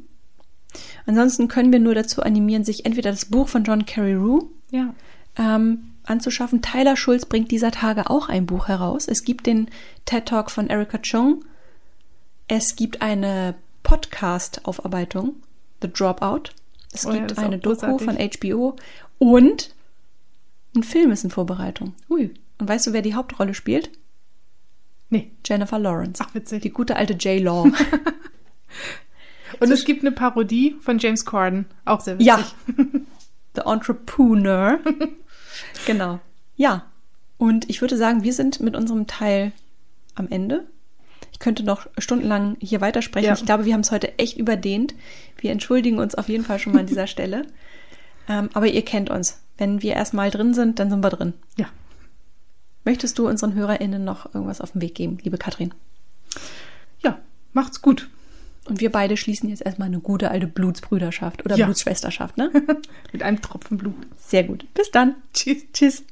Ansonsten können wir nur dazu animieren, sich entweder das Buch von John Carreyrou Ja. ähm, anzuschaffen. Tyler Schulz bringt dieser Tage auch ein Buch heraus. Es gibt den TED Talk von Erika Chung. Es gibt eine Podcast-Aufarbeitung, The Dropout. Es Oh ja, gibt eine Doku großartig. von HBO und ein Film ist in Vorbereitung. Hui. Und weißt du, wer die Hauptrolle spielt? Nee. Jennifer Lawrence. Ach, witzig. Die gute alte J-Law. Und es gibt eine Parodie von James Corden. Auch sehr witzig. Ja. The Entrepreneur. genau. Ja. Und ich würde sagen, wir sind mit unserem Teil am Ende. Ich könnte noch stundenlang hier weitersprechen. Ja. Ich glaube, wir haben es heute echt überdehnt. Wir entschuldigen uns auf jeden Fall schon mal an dieser Stelle. Ähm, aber ihr kennt uns. Wenn wir erstmal drin sind, dann sind wir drin. Ja. Möchtest du unseren HörerInnen noch irgendwas auf den Weg geben, liebe Katrin? Ja, macht's gut. Und wir beide schließen jetzt erstmal eine gute alte Blutsbrüderschaft oder ja. Blutsschwesterschaft, ne? Mit einem Tropfen Blut. Sehr gut. Bis dann. Tschüss. Tschüss.